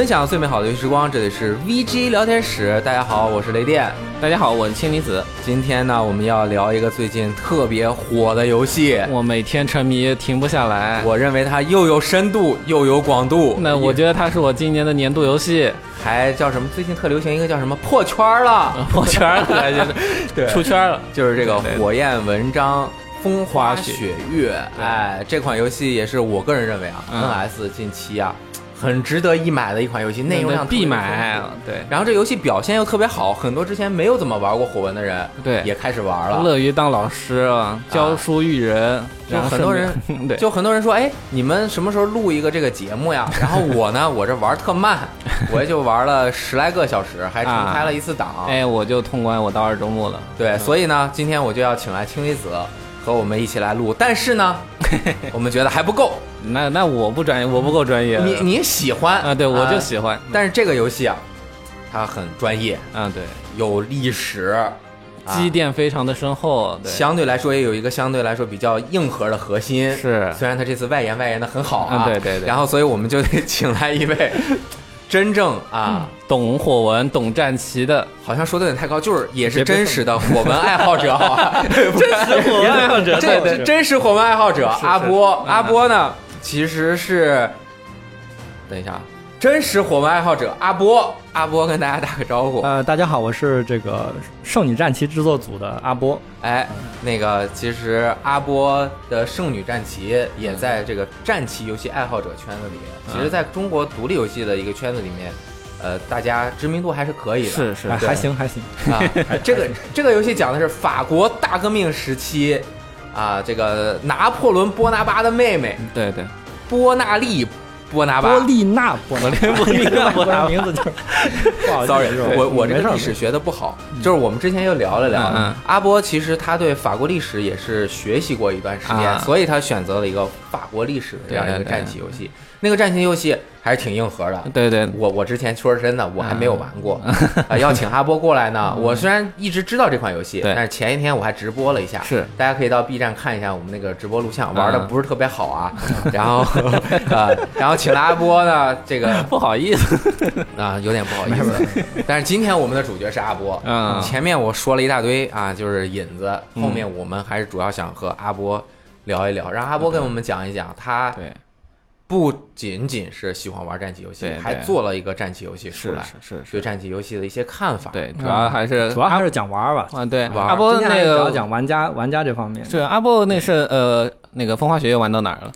分享最美好的游戏时光，这里是 VG 聊天室。大家好，我是雷电。大家好，我是千里子。今天呢，我们要聊一个最近特别火的游戏，我每天沉迷，停不下来。我认为它又有深度又有广度。那我觉得它是我今年的年度游戏，还叫什么？最近特流行一个叫什么破圈了，破圈了，就是 对出圈了，就是这个火焰文章。风花雪月，哎，这款游戏也是我个人认为啊，NS 近期啊，很值得一买的一款游戏，内容量必买。对，然后这游戏表现又特别好，很多之前没有怎么玩过火纹的人，对，也开始玩了，乐于当老师啊，教书育人。就很多人，对，就很多人说，哎，你们什么时候录一个这个节目呀？然后我呢，我这玩特慢，我也就玩了十来个小时，还重开了一次档。哎，我就通关，我到二周目了。对，所以呢，今天我就要请来青离子。和我们一起来录，但是呢，我们觉得还不够。那那我不专业，我不够专业。你你喜欢啊？对，我就喜欢。但是这个游戏啊，它很专业啊，对，有历史，积淀非常的深厚，相对来说也有一个相对来说比较硬核的核心。是，虽然他这次外延外延的很好啊，对对对。然后，所以我们就得 请来一位。真正啊，懂火纹、懂战旗的，好像说的有点太高，就是也是真实的火纹爱好者，真实火纹爱好者，对对，真实火纹爱好者阿波，阿波呢，其实是，等一下。真实火纹爱好者阿波，阿波跟大家打个招呼。呃，大家好，我是这个圣女战旗制作组的阿波。哎，那个其实阿波的圣女战旗也在这个战旗游戏爱好者圈子里。其实，在中国独立游戏的一个圈子里面，呃，大家知名度还是可以的。是是，还行还行啊。这个这个游戏讲的是法国大革命时期啊，这个拿破仑波拿巴的妹妹，对对，波纳利。波拿巴，波利娜，波利波利娜，波拿名字就是。Sorry，我我这个历史学的不好，就是我们之前又聊了聊。阿波其实他对法国历史也是学习过一段时间，所以他选择了一个法国历史的这样一个战棋游戏。那个战棋游戏还是挺硬核的。对对，我我之前说真的，我还没有玩过。啊，要请阿波过来呢。我虽然一直知道这款游戏，但是前一天我还直播了一下。是，大家可以到 B 站看一下我们那个直播录像，玩的不是特别好啊。然后啊，然后请了阿波呢，这个不好意思啊，有点不好意思。但是今天我们的主角是阿波。嗯，前面我说了一大堆啊，就是引子。后面我们还是主要想和阿波聊一聊，让阿波跟我们讲一讲他。对。不仅仅是喜欢玩战棋游戏，还做了一个战棋游戏出来，是是对战棋游戏的一些看法。对，主要还是主要还是讲玩吧。啊，对，玩。阿波那个主要讲玩家玩家这方面。是阿波那是呃那个风花雪月玩到哪儿了？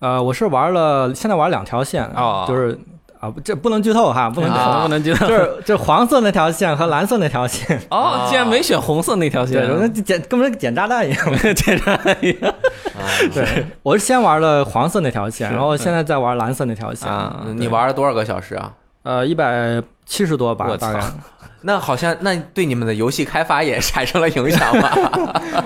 呃，我是玩了，现在玩两条线，就是。啊，这不能剧透哈，不能剧透不能剧透，就是 就黄色那条线和蓝色那条线。哦，竟然没选红色那条线，那捡根本跟捡炸弹一样，捡炸弹一样。对，我是先玩了黄色那条线，然后现在在玩蓝色那条线。你玩了多少个小时啊？呃，一百七十多吧，大概。那好像那对你们的游戏开发也产生了影响吧？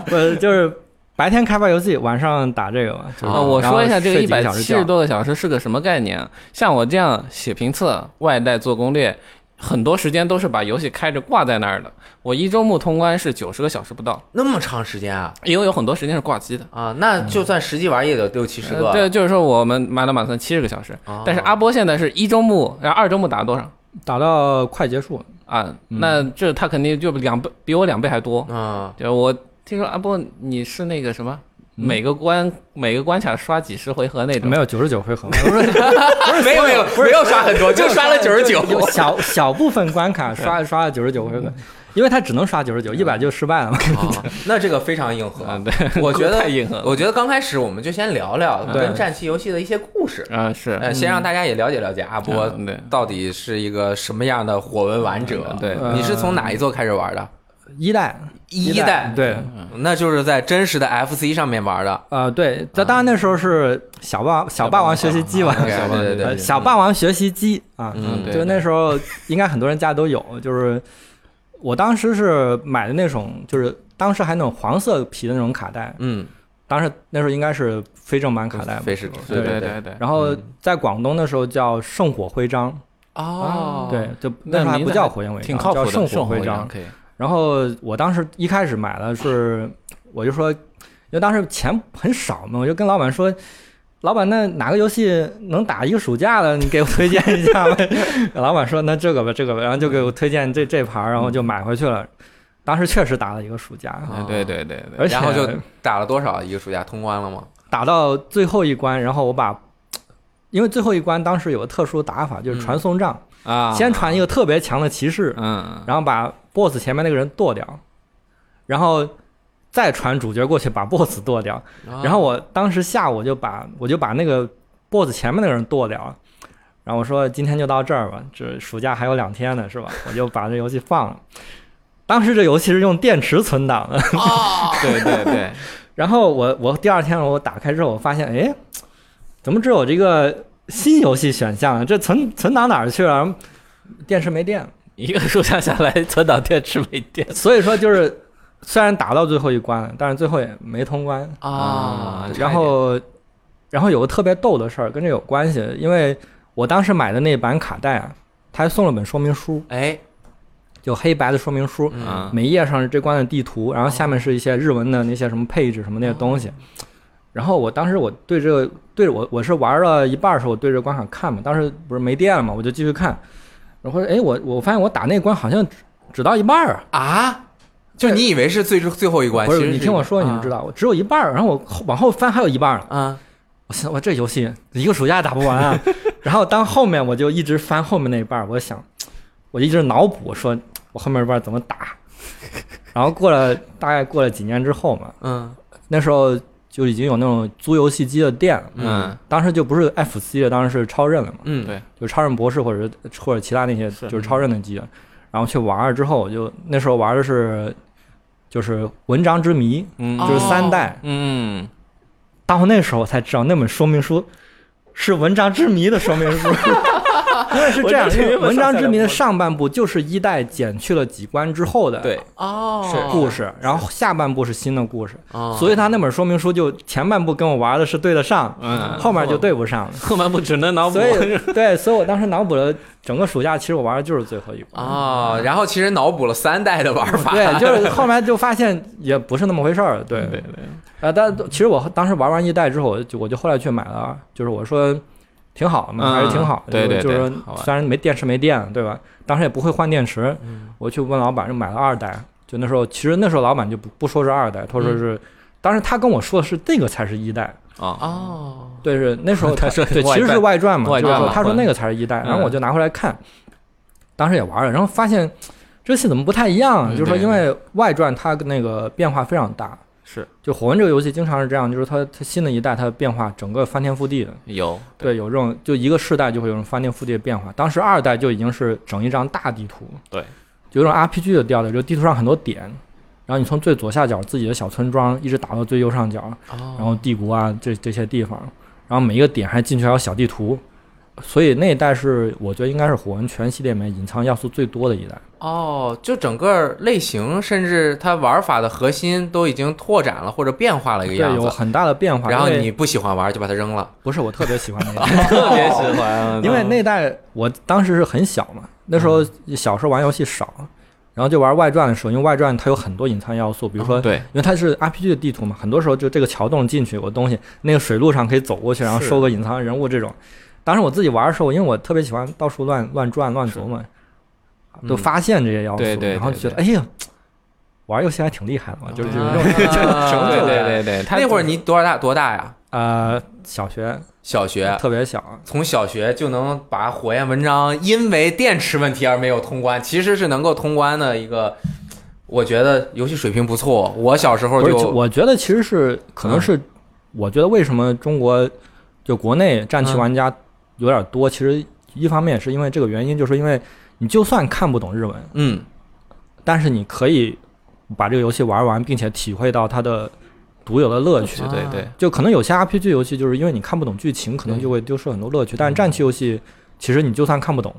不，就是。白天开发游戏，晚上打这个嘛。啊，我说一下这个一百七十多个小时是个什么概念？像我这样写评测、外带做攻略，很多时间都是把游戏开着挂在那儿的。我一周目通关是九十个小时不到，那么长时间啊？因为有很多时间是挂机的啊。那就算实际玩也得六七十个。对，就是说我们满打满算七十个小时。但是阿波现在是一周目，然后二周目打了多少？打到快结束啊。那这他肯定就两倍，比我两倍还多啊。就我。听说阿波，你是那个什么，每个关每个关卡刷几十回合那种？没有九十九回合，不是，没有没有没有刷很多，就刷了九十九。小小部分关卡刷 刷了九十九回合，因为他只能刷九十九，一百就失败了嘛。那这个非常硬核，对，我觉得太硬核。我觉得刚开始我们就先聊聊跟战棋游戏的一些故事啊，是，先让大家也了解了解阿波到底是一个什么样的火纹玩者。对，你是从哪一座开始玩的？一代。一代对，那就是在真实的 FC 上面玩的。呃，对，这当然那时候是小霸小霸王学习机玩的，对对对，小霸王学习机啊，就那时候应该很多人家都有。就是我当时是买的那种，就是当时还那种黄色皮的那种卡带。嗯，当时那时候应该是非正版卡带，非是对对对对。然后在广东的时候叫圣火徽章。哦，对，就那时候还不叫火焰徽章，叫圣火徽章。然后我当时一开始买的是，我就说，因为当时钱很少嘛，我就跟老板说，老板，那哪个游戏能打一个暑假的？你给我推荐一下呗。老板说：“那这个吧，这个吧。”然后就给我推荐这这盘，然后就买回去了。当时确实打了一个暑假。对对对对。然后就打了多少一个暑假？通关了吗？打到最后一关，然后我把，因为最后一关当时有个特殊打法，就是传送杖啊，先传一个特别强的骑士，嗯，然后把 BOSS 前面那个人剁掉，然后。再传主角过去把 BOSS 剁掉，然后我当时下午就把我就把那个 BOSS 前面那个人剁掉了，然后我说今天就到这儿吧，这暑假还有两天呢，是吧？我就把这游戏放了。当时这游戏是用电池存档的，对对对。然后我我第二天我打开之后，我发现哎，怎么只有这个新游戏选项？这存存档哪儿去了？电池没电，一个暑假下来存档电池没电，所以说就是。虽然打到最后一关了，但是最后也没通关啊。然后，然后有个特别逗的事儿跟这有关系，因为我当时买的那版卡带啊，他还送了本说明书，哎，就黑白的说明书，每一页上是这关的地图，然后下面是一些日文的那些什么配置什么那些东西。然后我当时我对这个对着我我是玩了一半的时候，我对着关卡看嘛，当时不是没电了嘛，我就继续看。然后哎，我我发现我打那关好像只只到一半啊啊！就你以为是最最后一关，不是？你听我说，你就知道，我只有一半然后我往后翻还有一半儿。啊，我想我这游戏一个暑假打不完啊。然后当后面我就一直翻后面那一半我想，我一直脑补说我后面一半怎么打。然后过了大概过了几年之后嘛，嗯，那时候就已经有那种租游戏机的店了。嗯，当时就不是 FC 了，当时是超任了嘛。嗯，对，就超任博士或者或者其他那些就是超任的机。然后去玩了之后，我就那时候玩的是。就是文章之谜，就是三代。嗯，到那时候我才知道那本说明书是文章之谜的说明书。因为是这样，因为文章之谜的上半部就是一代减去了几关之后的对哦故事，然后下半部是新的故事，所以他那本说明书就前半部跟我玩的是对得上，嗯，后面就对不上了，后半部只能脑补。所以对，所以我当时脑补了整个暑假，其实我玩的就是最后一关啊，然后其实脑补了三代的玩法，对，就是后面就发现也不是那么回事儿，对对对，啊，但其实我当时玩完一代之后，我就我就后来去买了，就是我说。挺好的嘛，还是挺好的。对对，就是说，虽然没电池没电，对吧？当时也不会换电池。我去问老板，就买了二代。就那时候，其实那时候老板就不不说是二代，他说是，当时他跟我说的是这个才是一代。啊哦，对，是那时候 他说对，其实是外传嘛，就是说他说那个才是一代，然后我就拿回来看，当时也玩了，然后发现这戏怎么不太一样？就是说，因为外传它那个变化非常大。是，就火纹这个游戏经常是这样，就是它它新的一代它的变化整个翻天覆地的。有，对，有这种就一个世代就会有种翻天覆地的变化。当时二代就已经是整一张大地图，对，就有种 RPG 的调调，就地图上很多点，然后你从最左下角自己的小村庄一直打到最右上角，然后帝国啊这这些地方，然后每一个点还进去还有小地图。所以那一代是我觉得应该是火纹全系列里面隐藏要素最多的一代哦，就整个类型甚至它玩法的核心都已经拓展了或者变化了一个样子，有很大的变化。然后你不喜欢玩就把它扔了？不是，我特别喜欢那代，特别喜欢，因为那代我当时是很小嘛，那时候小时候玩游戏少，然后就玩外传的时候，因为外传它有很多隐藏要素，比如说对，因为它是 RPG 的地图嘛，很多时候就这个桥洞进去有个东西，那个水路上可以走过去，然后收个隐藏人物这种。当时我自己玩的时候，因为我特别喜欢到处乱乱转乱琢磨，都发现这些要素，然后觉得哎呀，玩游戏还挺厉害的嘛，就是这种成就。对对对，那会儿你多少大多大呀？呃，小学，小学特别小，从小学就能把火焰文章因为电池问题而没有通关，其实是能够通关的一个，我觉得游戏水平不错。我小时候就，我觉得其实是可能是，我觉得为什么中国就国内战棋玩家。有点多，其实一方面是因为这个原因，就是因为你就算看不懂日文，嗯，但是你可以把这个游戏玩完，并且体会到它的独有的乐趣。对对，就可能有些 RPG 游戏，就是因为你看不懂剧情，可能就会丢失很多乐趣。但是战棋游戏，其实你就算看不懂，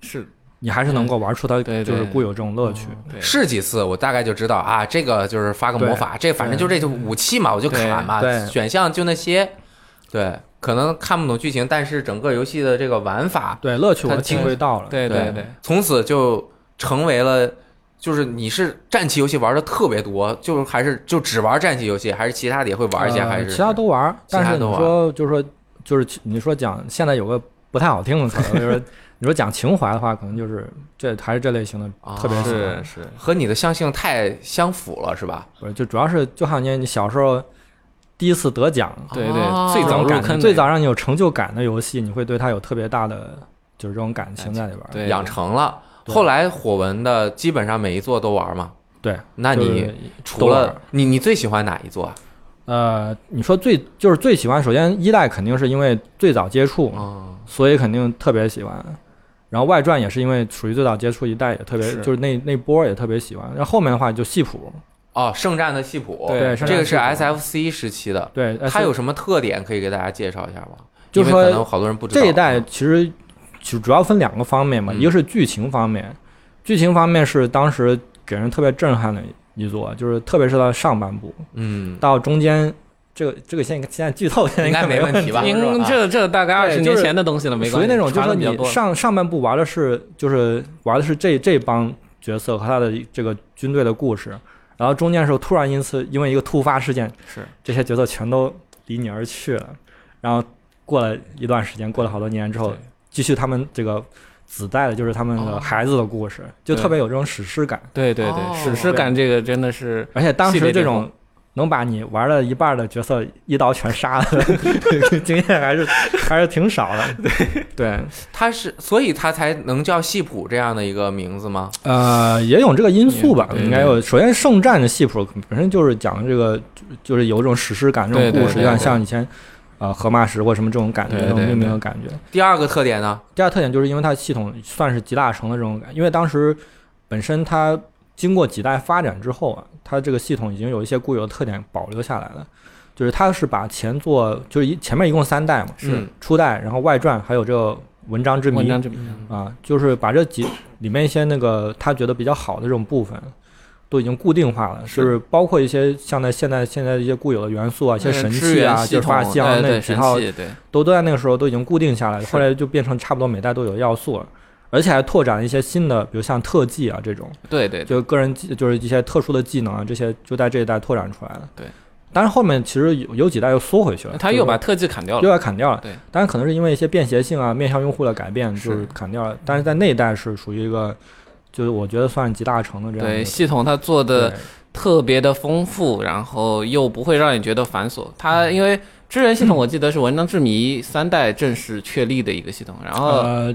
是你还是能够玩出它就是固有这种乐趣。试几次，我大概就知道啊，这个就是发个魔法，这反正就这就武器嘛，我就砍嘛，选项就那些，对。可能看不懂剧情，但是整个游戏的这个玩法，对乐趣我体会到了。对对对，从此就成为了就是你是战棋游戏玩的特别多，就是还是就只玩战棋游戏，还是其他的也会玩一些？还是其他都玩？但是你说就是说就是你说讲现在有个不太好听的词，就是你说讲情怀的话，可能就是这还是这类型的，特别是是和你的相性太相符了，是吧？不是，就主要是就好像你小时候第一次得奖，对对，最早入坑、最早让你有成就感的游戏，你会对它有特别大的就是这种感情在里边，养成了。后来火纹的基本上每一座都玩嘛？对，那你除了你，你最喜欢哪一座啊？呃，你说最就是最喜欢，首先一代肯定是因为最早接触，所以肯定特别喜欢。然后外传也是因为属于最早接触一代，也特别就是那那波也特别喜欢。然后后面的话就系谱哦，圣战的系谱，对，这个是 SFC 时期的，对，它有什么特点可以给大家介绍一下吗？就是说可能好多人不知道这一代其实。就主要分两个方面嘛，一个是剧情方面，剧情方面是当时给人特别震撼的一座，就是特别是到上半部，嗯，到中间这个这个现现在剧透现在应该没问题吧？您这这大概二十年前的东西了，没关系属于那种就是说你上上半部玩的是就是玩的是这这帮角色和他的这个军队的故事，然后中间的时候突然因此因为一个突发事件，是。这些角色全都离你而去了，然后过了一段时间，过了好多年之后。继续他们这个子代的，就是他们的孩子的故事，就特别有这种史诗感。对对对，史诗感这个真的是，而且当时这种能把你玩了一半的角色一刀全杀了 经验还是 还是挺少的。对对，他是，所以他才能叫系谱这样的一个名字吗？呃，也有这个因素吧，应该有。首先，圣战的系谱本身就是讲这个，就是有一种史诗感这种故事，有点像以前。呃，荷马史或什么这种感觉，这种命名的感觉。第二个特点呢？第二特点就是因为它系统算是集大成的这种感，因为当时本身它经过几代发展之后啊，它这个系统已经有一些固有的特点保留下来了。就是它是把前作，就是一前面一共三代嘛，是初代，然后外传，还有这个文章之谜，文章之谜啊，就是把这几里面一些那个他觉得比较好的这种部分。都已经固定化了，是包括一些像在现在现在一些固有的元素啊，一些神器啊，就是发像那几套，都都在那个时候都已经固定下来，后来就变成差不多每代都有要素了，而且还拓展了一些新的，比如像特技啊这种，对对，就个人技就是一些特殊的技能啊，这些就在这一代拓展出来了。对，但是后面其实有有几代又缩回去了，他又把特技砍掉了，又要砍掉了。对，当然可能是因为一些便携性啊，面向用户的改变，就是砍掉了。但是在那一代是属于一个，就是我觉得算集大成的这样。对，系统它做的。特别的丰富，然后又不会让你觉得繁琐。它因为支援系统，我记得是《文章之谜》三代正式确立的一个系统。然后呃，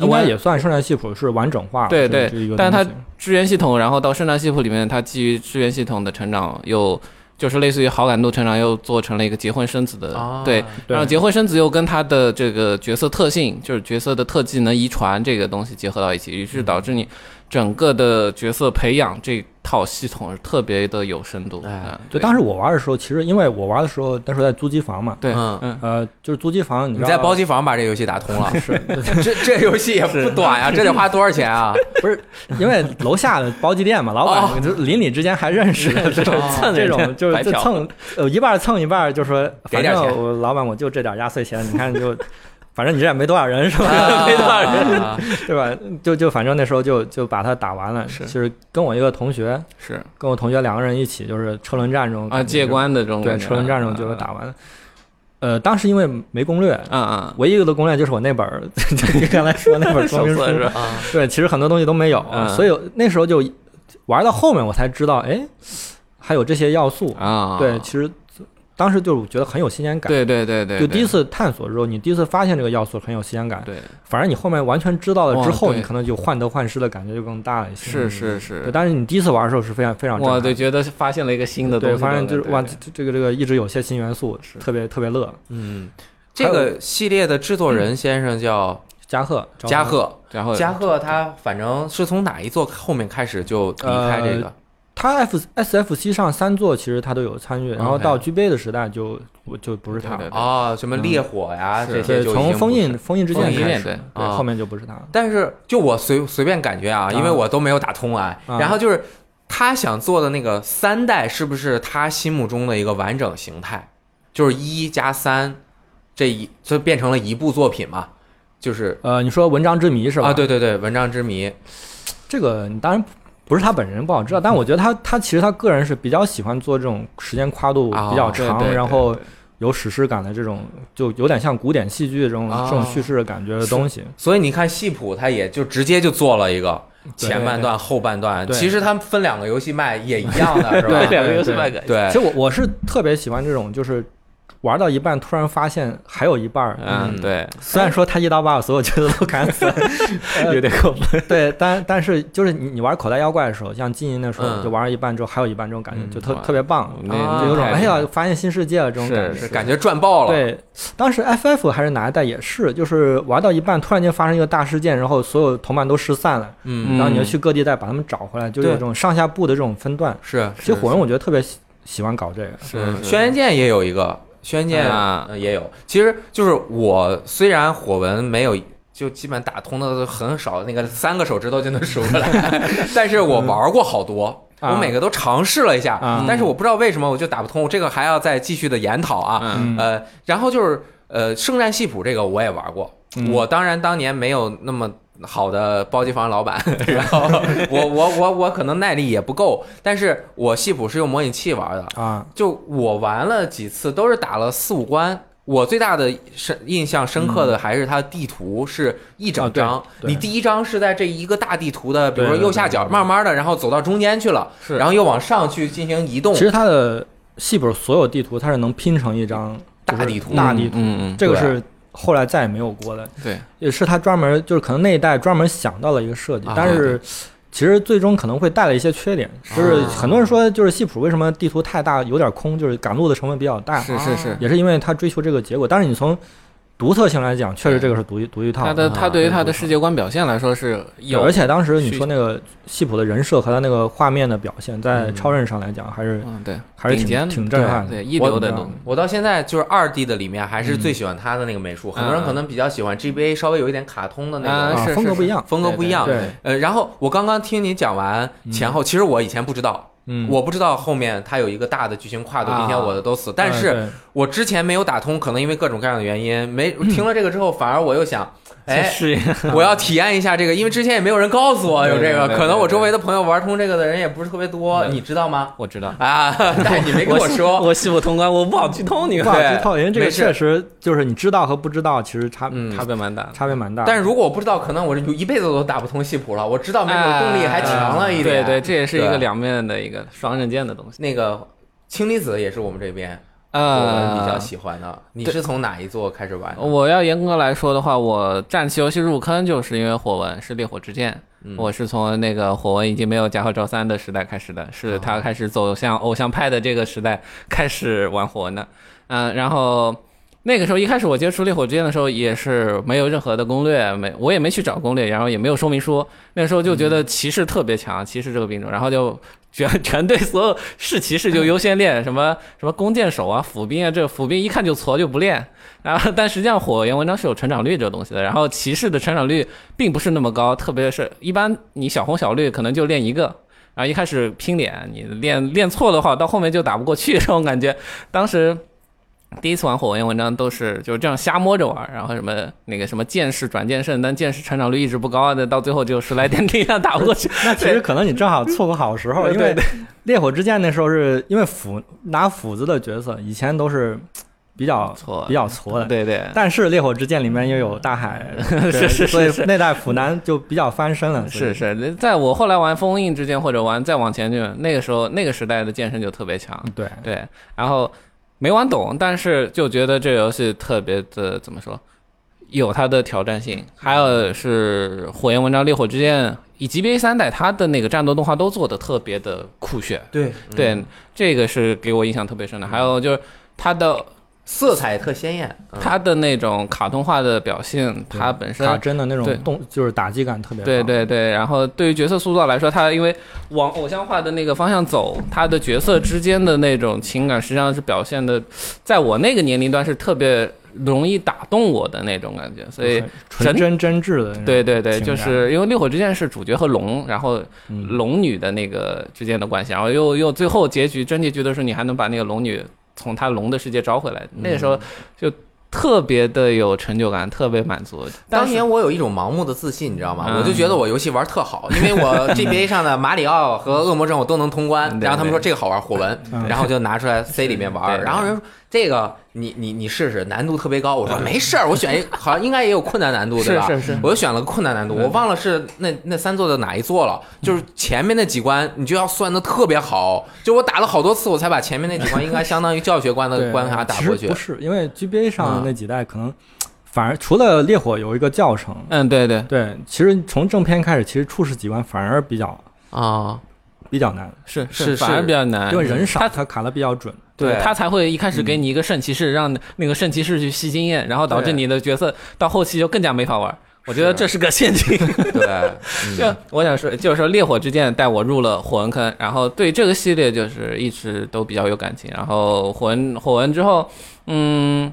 应该也算圣诞系谱是完整化。对对，但是它支援系统，然后到圣诞系谱里面，它基于支援系统的成长，又就是类似于好感度成长，又做成了一个结婚生子的。对，然后结婚生子又跟他的这个角色特性，就是角色的特技能遗传这个东西结合到一起，于是导致你整个的角色培养这。套系统是特别的有深度，哎，就当时我玩的时候，其实因为我玩的时候那时候在租机房嘛，对，嗯，呃，就是租机房，你你在包机房把这游戏打通了，是，这这游戏也不短呀，这得花多少钱啊？不是，因为楼下的包机店嘛，老板就邻里之间还认识，这种蹭这种就是蹭，呃，一半蹭一半，就说反正我老板我就这点压岁钱，你看就。反正你这也没多少人是吧？没多少人，对吧？就就反正那时候就就把它打完了。是，就是跟我一个同学，是跟我同学两个人一起，就是车轮战这种啊，借关的这种对车轮战这种就打完了。呃，当时因为没攻略，啊啊，唯一的攻略就是我那本儿，就你刚才说那本说明书是啊。对，其实很多东西都没有，所以那时候就玩到后面我才知道，哎，还有这些要素啊。对，其实。当时就是觉得很有新鲜感，对对对对，就第一次探索的时候，你第一次发现这个要素很有新鲜感，对。反而你后面完全知道了之后，你可能就患得患失的感觉就更大了一些。是是是。但是你第一次玩的时候是非常非常，我就觉得发现了一个新的东西，对发现就是哇，这个这个一直有些新元素，特别特别乐。嗯，这个系列的制作人先生叫加贺，加贺，加贺，加贺，他反正是从哪一座后面开始就离开这个。他 F S F C 上三座其实他都有参与，然后到 G B 的时代就就不是他了啊，什么烈火呀这些，从封印封印之剑开始，对，后面就不是他了。但是就我随随便感觉啊，因为我都没有打通啊，然后就是他想做的那个三代是不是他心目中的一个完整形态？就是一加三这一就变成了一部作品嘛？就是呃，你说文章之谜是吧？啊，对对对，文章之谜，这个你当然。不是他本人不好知道，但我觉得他他其实他个人是比较喜欢做这种时间跨度比较长，然后有史诗感的这种，就有点像古典戏剧这种这种叙事的感觉的东西。所以你看戏谱，他也就直接就做了一个前半段、后半段。其实他们分两个游戏卖也一样的，是吧？两个游戏卖对。其实我我是特别喜欢这种，就是。玩到一半，突然发现还有一半儿。嗯，对。虽然说他一刀把我所有角色都砍死，有点过分。对，但但是就是你你玩口袋妖怪的时候，像金银的时候，就玩到一半之后还有一半这种感觉，就特特别棒，就有种哎呀发现新世界了这种感觉，感觉赚爆了。对，当时 FF 还是哪一代也是，就是玩到一半突然间发生一个大事件，然后所有同伴都失散了，嗯，然后你要去各地再把他们找回来，就有这种上下部的这种分段。是，其实火人我觉得特别喜喜欢搞这个。是，轩辕剑也有一个。轩辕剑也有，其实就是我虽然火纹没有，就基本打通的很少，那个三个手指头就能数出来，但是我玩过好多，我每个都尝试了一下，但是我不知道为什么我就打不通，这个还要再继续的研讨啊，呃，然后就是呃圣战系谱这个我也玩过，我当然当年没有那么。好的包机房老板，然后我我我我可能耐力也不够，但是我戏谱是用模拟器玩的啊，就我玩了几次都是打了四五关，我最大的深印象深刻的还是它地图是一整张，你第一张是在这一个大地图的，比如说右下角，慢慢的然后走到中间去了，然后又往上去进行移动。其实它的戏谱所有地图它是能拼成一张大地图，大地图，嗯嗯，这个是。后来再也没有过的，对，也是他专门就是可能那一代专门想到了一个设计，但是其实最终可能会带来一些缺点，就是很多人说就是戏谱为什么地图太大有点空，就是赶路的成本比较大，是是是，也是因为他追求这个结果，但是你从。独特性来讲，确实这个是独一独一套。他的他对于他的世界观表现来说是有，而且当时你说那个戏谱的人设和他那个画面的表现，在超任上来讲还是嗯对，还是挺挺震撼的，对一流的。我到现在就是二 D 的里面还是最喜欢他的那个美术，很多人可能比较喜欢 GBA 稍微有一点卡通的那个风格不一样，风格不一样。对，呃，然后我刚刚听你讲完前后，其实我以前不知道。嗯，我不知道后面他有一个大的剧情跨度，并且我的都死，但是我之前没有打通，可能因为各种各样的原因，没 听了这个之后，反而我又想。哎，我要体验一下这个，因为之前也没有人告诉我有这个，可能我周围的朋友玩通这个的人也不是特别多，你知道吗？我知道啊，但你没跟我说，我系不通关，我不好剧透，你不好剧透，因为这个确实就是你知道和不知道，其实差差别蛮大，差别蛮大。但是如果我不知道，可能我一辈子都打不通系谱了。我知道，没准动力还强了一点。对对，这也是一个两面的一个双刃剑的东西。那个氢离子也是我们这边。呃，比较喜欢的，你是从哪一座开始玩？我要严格来说的话，我战棋游戏入坑就是因为火纹是烈火之剑，我是从那个火纹已经没有加贺昭三的时代开始的，是他开始走向偶像派的这个时代开始玩火纹的。嗯，然后那个时候一开始我接触烈火之剑的时候也是没有任何的攻略，没我也没去找攻略，然后也没有说明书，那时候就觉得骑士特别强，骑士这个兵种，然后就。全全队所有士骑士就优先练 什么什么弓箭手啊斧兵啊，这斧兵一看就矬就不练。然后但实际上火焰文章是有成长率这个东西的，然后骑士的成长率并不是那么高，特别是一般你小红小绿可能就练一个，然后一开始拼脸，你练练错的话，到后面就打不过去这种感觉。当时。第一次玩火焰文章都是就是这样瞎摸着玩，然后什么那个什么剑士转剑圣，但剑士成长率一直不高的，到最后就十来点 力量打不过去。那其实可能你正好错过好时候，因为 烈火之剑那时候是因为斧拿斧子的角色以前都是比较挫比较挫的，对对。但是烈火之剑里面又有大海，是是是，所以那代斧男就比较翻身了。是是，在我后来玩封印之剑或者玩再往前就那个时候那个时代的剑圣就特别强。对对，然后。没玩懂，但是就觉得这游戏特别的怎么说，有它的挑战性。还有是《火焰文章》《烈火之剑》以及 GBA 三代，它的那个战斗动画都做的特别的酷炫。对对，这个是给我印象特别深的。还有就是它的。色彩特鲜艳，它的那种卡通化的表现，它本身卡真的那种动就是打击感特别。对对对，然后对于角色塑造来说，它因为往偶像化的那个方向走，它的角色之间的那种情感实际上是表现的，在我那个年龄段是特别容易打动我的那种感觉，所以纯真真挚的。对对对，就是因为烈火之剑是主角和龙，然后龙女的那个之间的关系，然后又又最后结局真结局的时候，你还能把那个龙女。从他龙的世界招回来，那个时候就特别的有成就感，特别满足。当年我有一种盲目的自信，你知道吗？我就觉得我游戏玩特好，因为我 GBA 上的马里奥和恶魔城我都能通关。然后他们说这个好玩，火纹，然后就拿出来 C 里面玩。然后人说这个你你你试试，难度特别高。我说没事儿，我选一 好像应该也有困难难度对吧？是是是，我就选了个困难难度，我忘了是那那三座的哪一座了。就是前面那几关你就要算的特别好，就我打了好多次我才把前面那几关应该相当于教学关的 关卡打过去。不是，因为 GBA 上那几代可能。反而除了烈火有一个教程，嗯，对对对，其实从正片开始，其实初始几关反而比较啊比较难，是是反而比较难，因为人少，他卡的比较准，对他才会一开始给你一个圣骑士，让那个圣骑士去吸经验，然后导致你的角色到后期就更加没法玩。我觉得这是个陷阱。对，就我想说，就是说烈火之剑带我入了火纹坑，然后对这个系列就是一直都比较有感情，然后火纹火纹之后，嗯。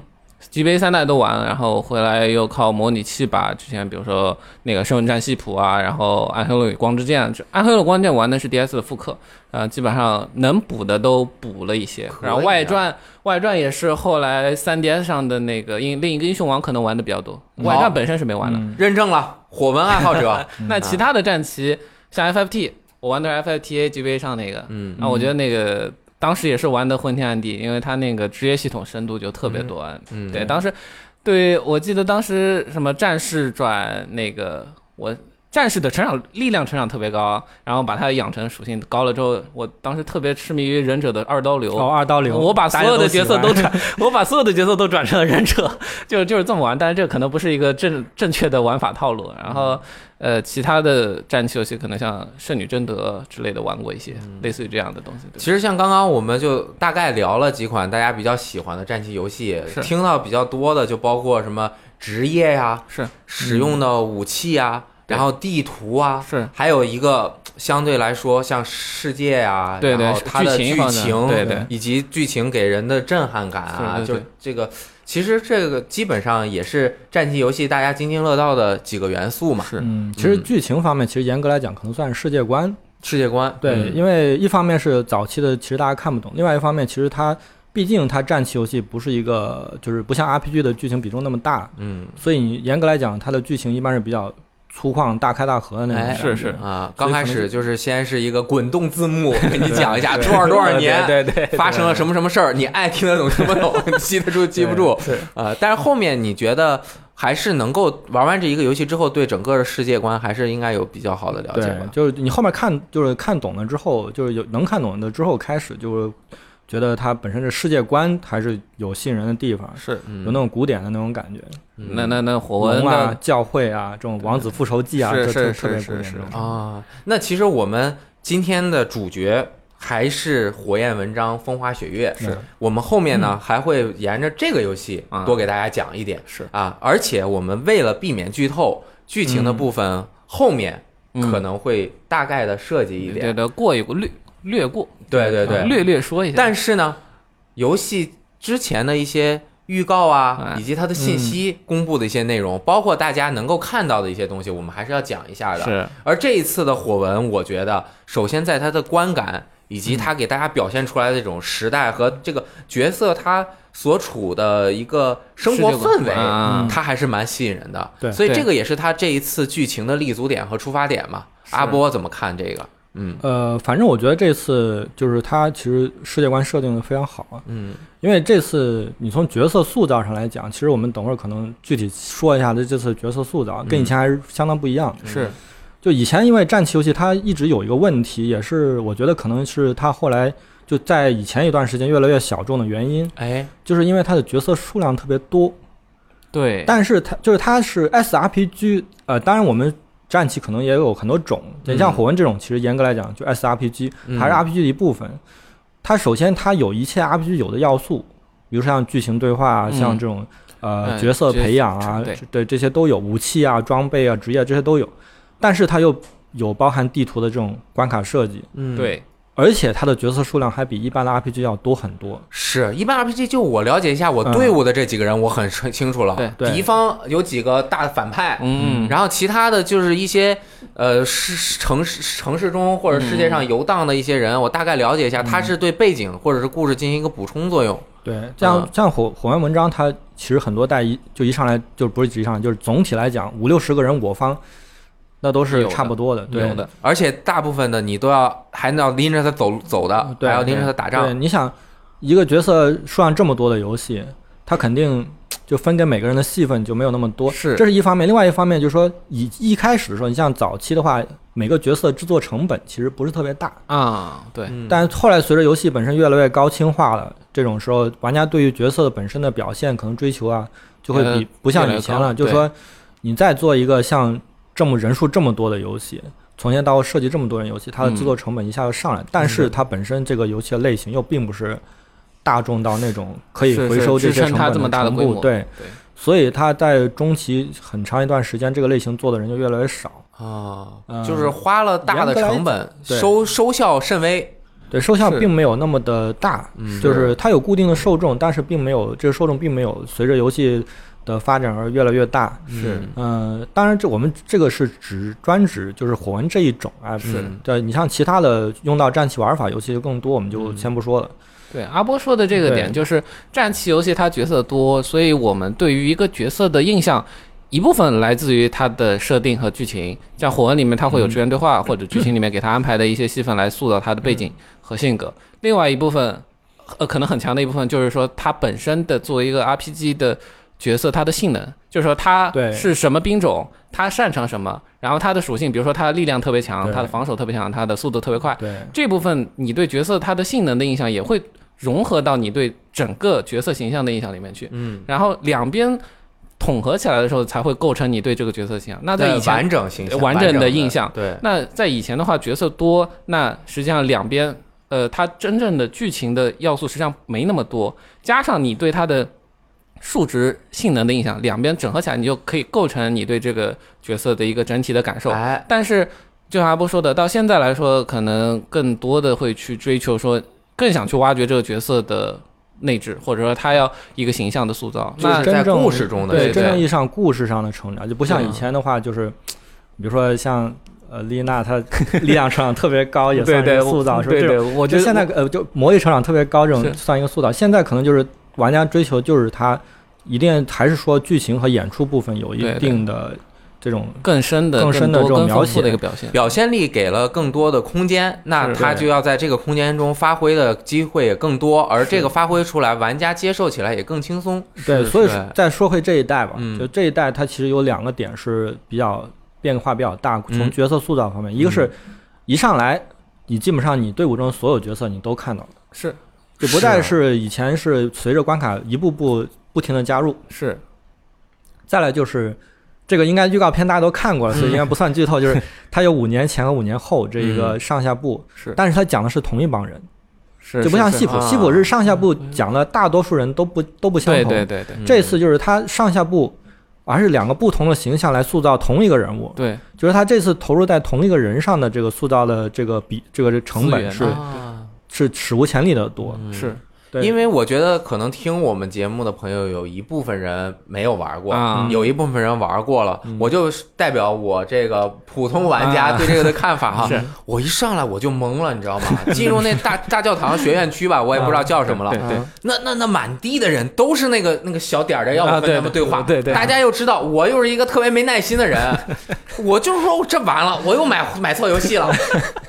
B A 三代都玩了，然后回来又靠模拟器把之前比如说那个《圣战系谱》啊，然后《暗黑与光之剑》，《暗黑与光之剑》玩的是 D S 的复刻，呃，基本上能补的都补了一些。然后外传外传也是后来三 D S 上的那个英另一个英雄王可能玩的比较多，外传本身是没玩的。认证了，火纹爱好者。那其他的战旗像 F F T，我玩的是 F F T A G B A 上那个，嗯，那我觉得那个。当时也是玩的昏天暗地，因为他那个职业系统深度就特别多。嗯，对，当时，对我记得当时什么战士转那个我。战士的成长力量成长特别高，然后把它养成属性高了之后，我当时特别痴迷于忍者的二刀流。哦，二刀流，我把所有的角色都转，我把所有的角色都转成了忍者，就就是这么玩。但是这可能不是一个正正确的玩法套路。然后，呃，其他的战棋游戏可能像圣女贞德之类的玩过一些，类似于这样的东西。其实像刚刚我们就大概聊了几款大家比较喜欢的战棋游戏，听到比较多的就包括什么职业呀，是使用的武器呀。然后地图啊，是。还有一个相对来说像世界啊，对对，它的剧情，对对，以及剧情给人的震撼感啊，就这个，其实这个基本上也是战棋游戏大家津津乐道的几个元素嘛。是，嗯，其实剧情方面，其实严格来讲，可能算是世界观。世界观，对，因为一方面是早期的，其实大家看不懂；，另外一方面，其实它毕竟它战棋游戏不是一个，就是不像 RPG 的剧情比重那么大，嗯，所以你严格来讲，它的剧情一般是比较。粗犷大开大合的那种，是是啊，刚开始就是先是一个滚动字幕，给你讲一下多少多少年，对对，发生了什么什么事儿，你爱听得懂听不懂，记得住记不住，是啊，但是后面你觉得还是能够玩完这一个游戏之后，对整个的世界观还是应该有比较好的了解吧？就是你后面看，就是看懂了之后，就是有能看懂的之后开始就是。觉得它本身这世界观还是有吸引人的地方，是有那种古典的那种感觉。那那那火纹啊、教会啊、这种王子复仇记啊，是是是是是。啊。那其实我们今天的主角还是火焰文章风花雪月。是。我们后面呢还会沿着这个游戏多给大家讲一点。是。啊，而且我们为了避免剧透，剧情的部分后面可能会大概的设计一点，对对，过一过略略过。对对对，略略说一下。但是呢，游戏之前的一些预告啊，以及它的信息公布的一些内容，包括大家能够看到的一些东西，我们还是要讲一下的。是。而这一次的火纹，我觉得首先在它的观感，以及它给大家表现出来的这种时代和这个角色他所处的一个生活氛围，它还是蛮吸引人的。对。所以这个也是他这一次剧情的立足点和出发点嘛。阿波怎么看这个？嗯呃，反正我觉得这次就是他其实世界观设定的非常好啊。嗯，因为这次你从角色塑造上来讲，其实我们等会儿可能具体说一下这这次角色塑造跟以前还是相当不一样。是，就以前因为战棋游戏它一直有一个问题，也是我觉得可能是它后来就在以前一段时间越来越小众的原因。哎，就是因为它的角色数量特别多。对。但是它就是它是 SRPG，呃，当然我们。战棋可能也有很多种，你像火纹这种，其实严格来讲就 SRPG，还是 RPG 的一部分。它首先它有一切 RPG 有的要素，比如像剧情对话啊，像这种呃角色培养啊，对这些都有，武器啊、装备啊、职业这些都有。但是它又有包含地图的这种关卡设计。嗯，对。而且它的角色数量还比一般的 RPG 要多很多。是一般 RPG，就我了解一下，我队伍的这几个人我很清楚了。对，敌方有几个大反派，嗯，然后其他的就是一些呃市城市城市中或者世界上游荡的一些人，我大概了解一下，他是对背景或者是故事进行一个补充作用。对，像像火火焰文章，它其实很多代一就一上来就不是一上来，就是总体来讲五六十个人我方。那都是差不多的，对的，而且大部分的你都要还要拎着他走走的，还要拎着他打仗。对，你想一个角色数量这么多的游戏，他肯定就分给每个人的戏份就没有那么多，是，这是一方面。另外一方面就是说，以一开始的时候，你像早期的话，每个角色制作成本其实不是特别大啊，对。但后来随着游戏本身越来越高清化了，这种时候，玩家对于角色的本身的表现可能追求啊，就会比不像以前了。就是说，你再做一个像。这么人数这么多的游戏，从前到后设计这么多人游戏，它的制作成本一下就上来，但是它本身这个游戏的类型又并不是大众到那种可以回收这些成本的程度，对，所以它在中期很长一段时间，这个类型做的人就越来越少。啊，就是花了大的成本，收收效甚微，对，收效并没有那么的大，就是它有固定的受众，但是并没有这个受众并没有随着游戏。的发展而越来越大，是，嗯，当然这我们这个是指专指就是火纹这一种啊，是，对你像其他的用到战棋玩法游戏就更多，我们就先不说了。对，阿波说的这个点就是战棋游戏它角色多，所以我们对于一个角色的印象一部分来自于它的设定和剧情，像火纹里面它会有支援对话或者剧情里面给他安排的一些戏份来塑造他的背景和性格，另外一部分呃可能很强的一部分就是说它本身的作为一个 RPG 的。角色它的性能，就是说它是什么兵种，它擅长什么，然后它的属性，比如说它的力量特别强，它的防守特别强，它的速度特别快。对这部分，你对角色它的性能的印象也会融合到你对整个角色形象的印象里面去。嗯，然后两边统合起来的时候，才会构成你对这个角色形象。那在以前完整形象、完整的印象。对。那在以前的话，角色多，那实际上两边，呃，它真正的剧情的要素实际上没那么多，加上你对它的。数值性能的印象，两边整合起来，你就可以构成你对这个角色的一个整体的感受。哎，但是就像阿波说的，到现在来说，可能更多的会去追求说，更想去挖掘这个角色的内置，或者说他要一个形象的塑造。那在故事中的对真正意义上故事上的成长，就不像以前的话，就是比如说像呃丽娜，她 力量成长特别高，也算一个塑造，是对对，我觉得现在呃就魔力成长特别高，这种算一个塑造。现在可能就是。玩家追求就是他一定还是说剧情和演出部分有一定的这种更深的、更深的这种描写。的一个表现，表现力给了更多的空间，那他就要在这个空间中发挥的机会也更多，而这个发挥出来，玩家接受起来也更轻松。对，所以再说回这一代吧，就这一代它其实有两个点是比较变化比较大，从角色塑造方面，一个是一上来你基本上你队伍中所有角色你都看到了，是。就不再是以前是随着关卡一步步不停的加入，是。再来就是这个应该预告片大家都看过了，所以应该不算剧透。就是 它有五年前和五年后这一个上下部，是。但是它讲的是同一帮人，是。就不像西普，西普是上下部讲的大多数人都不都不相同。对对对对。这次就是他上下部，而是两个不同的形象来塑造同一个人物。对。就是他这次投入在同一个人上的这个塑造的这个比这个成本是。是史无前例的多，是。因为我觉得可能听我们节目的朋友有一部分人没有玩过，有一部分人玩过了。我就代表我这个普通玩家对这个的看法哈。我一上来我就懵了，你知道吗？进入那大大教堂学院区吧，我也不知道叫什么了。对那那那满地的人都是那个那个小点儿的，要不跟他们对话。对对。大家又知道我又是一个特别没耐心的人，我就说这完了，我又买买错游戏了，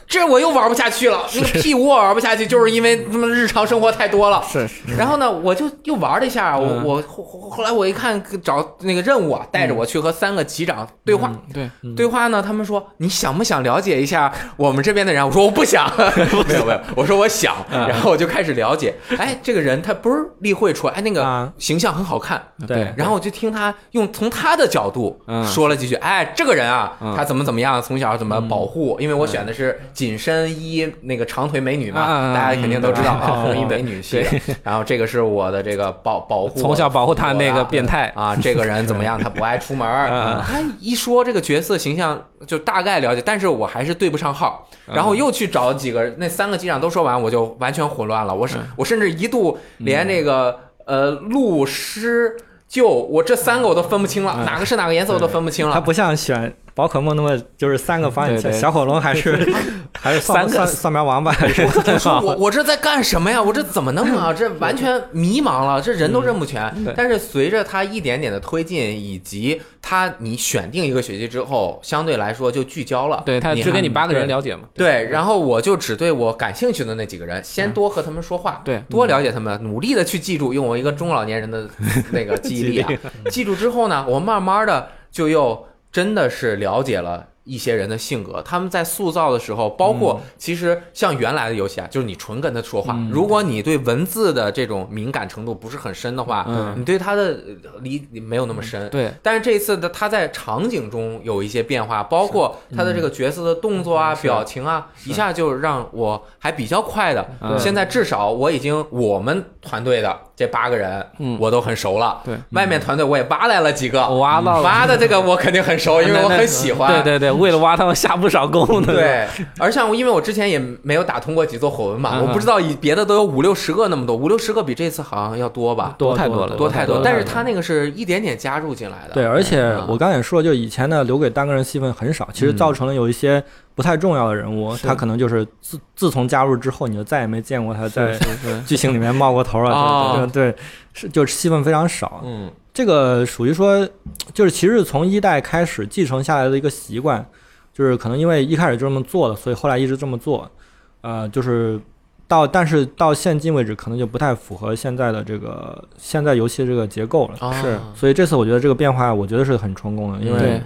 这我又玩不下去了。那个屁我玩不下去，就是因为他妈日常生活太多。了是，然后呢，我就又玩了一下，我我后后来我一看找那个任务啊，带着我去和三个级长对话，对对话呢，他们说你想不想了解一下我们这边的人？我说我不想，没有没有，我说我想，然后我就开始了解，哎，这个人他不是例会出来，哎，那个形象很好看，对，然后我就听他用从他的角度说了几句，哎，这个人啊，他怎么怎么样，从小怎么保护，因为我选的是紧身衣那个长腿美女嘛，大家肯定都知道啊，红衣美女系。然后这个是我的这个保保护，从小保护他那个变态啊，这个人怎么样？他不爱出门。他一说这个角色形象就大概了解，但是我还是对不上号。然后又去找几个，那三个机长都说完，我就完全混乱了。我是我甚至一度连那个呃陆师救我这三个我都分不清了，哪个是哪个颜色我都分不清了。他不像选。宝可梦那么就是三个方向，小火龙还是 还是三个扫描王吧？我说我 我这在干什么呀？我这怎么弄啊？这完全迷茫了，这人都认不全。但是随着它一点点的推进，以及它你选定一个学期之后，相对来说就聚焦了。对他只给你八个人了解嘛？对，然后我就只对我感兴趣的那几个人，先多和他们说话，对，多了解他们，努力的去记住，用我一个中老年人的那个记忆力啊，记住之后呢，我慢慢的就又。真的是了解了。一些人的性格，他们在塑造的时候，包括其实像原来的游戏啊，就是你纯跟他说话。如果你对文字的这种敏感程度不是很深的话，你对他的理没有那么深。对，但是这一次的他在场景中有一些变化，包括他的这个角色的动作啊、表情啊，一下就让我还比较快的。现在至少我已经我们团队的这八个人，嗯我都很熟了。对，外面团队我也挖来了几个，挖到挖的这个我肯定很熟，因为我很喜欢。对对对。为了挖他们下不少功的，对。而像因为我之前也没有打通过几座火纹嘛，我不知道以别的都有五六十个那么多，五六十个比这次好像要多吧？多太多了，多太多。但是他那个是一点点加入进来的。对，而且我刚才也说，就以前呢留给单个人戏份很少，其实造成了有一些不太重要的人物，他可能就是自自从加入之后，你就再也没见过他在 剧情里面冒过头了。对，是就是戏份非常少。嗯。这个属于说，就是其实从一代开始继承下来的一个习惯，就是可能因为一开始就这么做的，所以后来一直这么做，呃，就是到但是到现今为止，可能就不太符合现在的这个现在游戏这个结构了。是，所以这次我觉得这个变化，我觉得是很成功的，因为。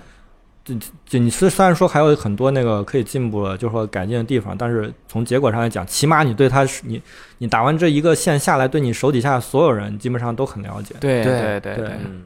就就你虽虽然说还有很多那个可以进步的，就是说改进的地方，但是从结果上来讲，起码你对他是你你打完这一个线下来，对你手底下所有人基本上都很了解。对对对对，嗯，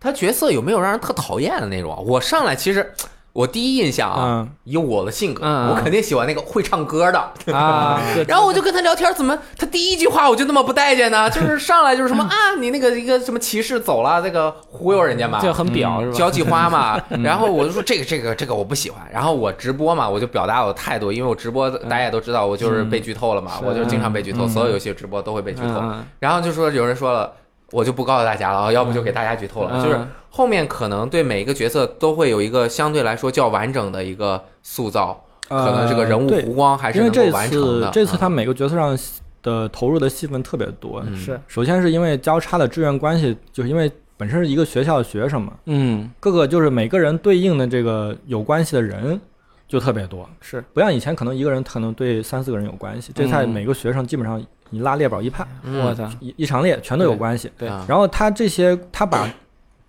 他角色有没有让人特讨厌的那种？我上来其实。我第一印象啊，以我的性格，我肯定喜欢那个会唱歌的啊。然后我就跟他聊天，怎么他第一句话我就那么不待见呢？就是上来就是什么啊，你那个一个什么骑士走了，这个忽悠人家嘛，就很表是吧？交际花嘛。然后我就说这个这个这个我不喜欢。然后我直播嘛，我就表达我的态度，因为我直播大家也都知道，我就是被剧透了嘛，我就经常被剧透，所有游戏直播都会被剧透。然后就说有人说了。我就不告诉大家了啊，要不就给大家剧透了。就是后面可能对每一个角色都会有一个相对来说较完整的一个塑造，可能这个人物弧光还是能够完成的。这次他每个角色上的投入的戏份特别多。是，首先是因为交叉的志愿关系，就是因为本身是一个学校的学生嘛。嗯。各个就是每个人对应的这个有关系的人就特别多。是，不像以前可能一个人可能对三四个人有关系，这在每个学生基本上。你拉列表一派，我操，一一场列全都有关系。对，然后他这些，他把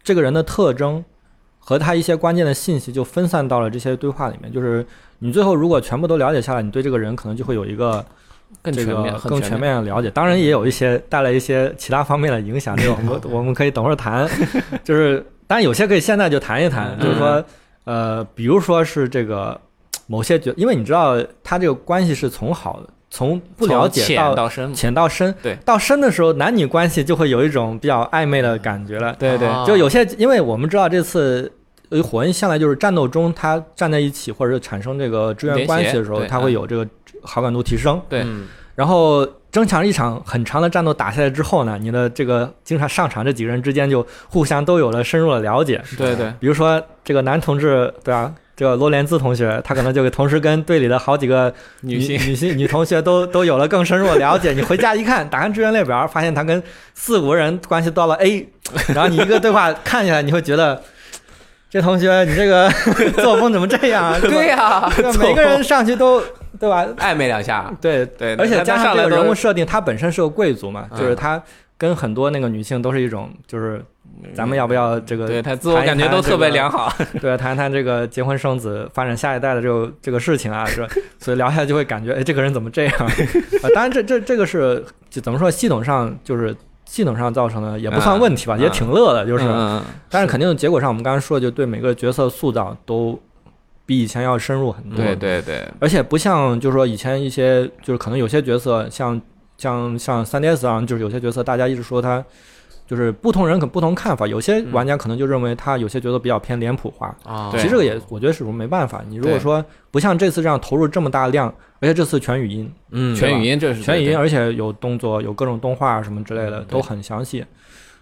这个人的特征和他一些关键的信息就分散到了这些对话里面。就是你最后如果全部都了解下来，你对这个人可能就会有一个更全面、更全面的了解。当然也有一些带来一些其他方面的影响，这个 我们我们可以等会儿谈。就是当然有些可以现在就谈一谈，就是说呃，比如说是这个某些角，因为你知道他这个关系是从好的。从不了解到深，浅到深，对，到深的时候，男女关系就会有一种比较暧昧的感觉了。对对，就有些，因为我们知道这次火纹向来就是战斗中，他站在一起或者是产生这个支援关系的时候，他会有这个好感度提升。对，然后争抢一场很长的战斗打下来之后呢，你的这个经常上场这几个人之间就互相都有了深入的了解。对对，比如说这个男同志，对吧？这个罗连兹同学，他可能就同时跟队里的好几个女性、女性、女同学都都有了更深入的了解。你回家一看，打开志愿列表，发现他跟四五个人关系到了 A，然后你一个对话看起来，你会觉得这同学你这个 作风怎么这样？对呀，每个人上去都对吧？暧昧两下，对对，而且加上这个人物设定，他本身是个贵族嘛，就是他跟很多那个女性都是一种就是。咱们要不要这个？对他自我感觉都特别良好。对，谈谈这个结婚生子、发展下一代的这个这个事情啊，是所以聊下来就会感觉，哎，这个人怎么这样？啊，当然这这这个是就怎么说，系统上就是系统上造成的，也不算问题吧，也挺乐的，就是。但是肯定结果上，我们刚才说，就对每个角色塑造都比以前要深入很多。对对对，而且不像就是说以前一些就是可能有些角色像像像三 DS 上就是有些角色大家一直说他。就是不同人可不同看法，有些玩家可能就认为他有些角色比较偏脸谱化啊。其实这个也我觉得是没办法。你如果说不像这次这样投入这么大量，而且这次全语音，嗯，全语音这是全语音，而且有动作，有各种动画什么之类的都很详细。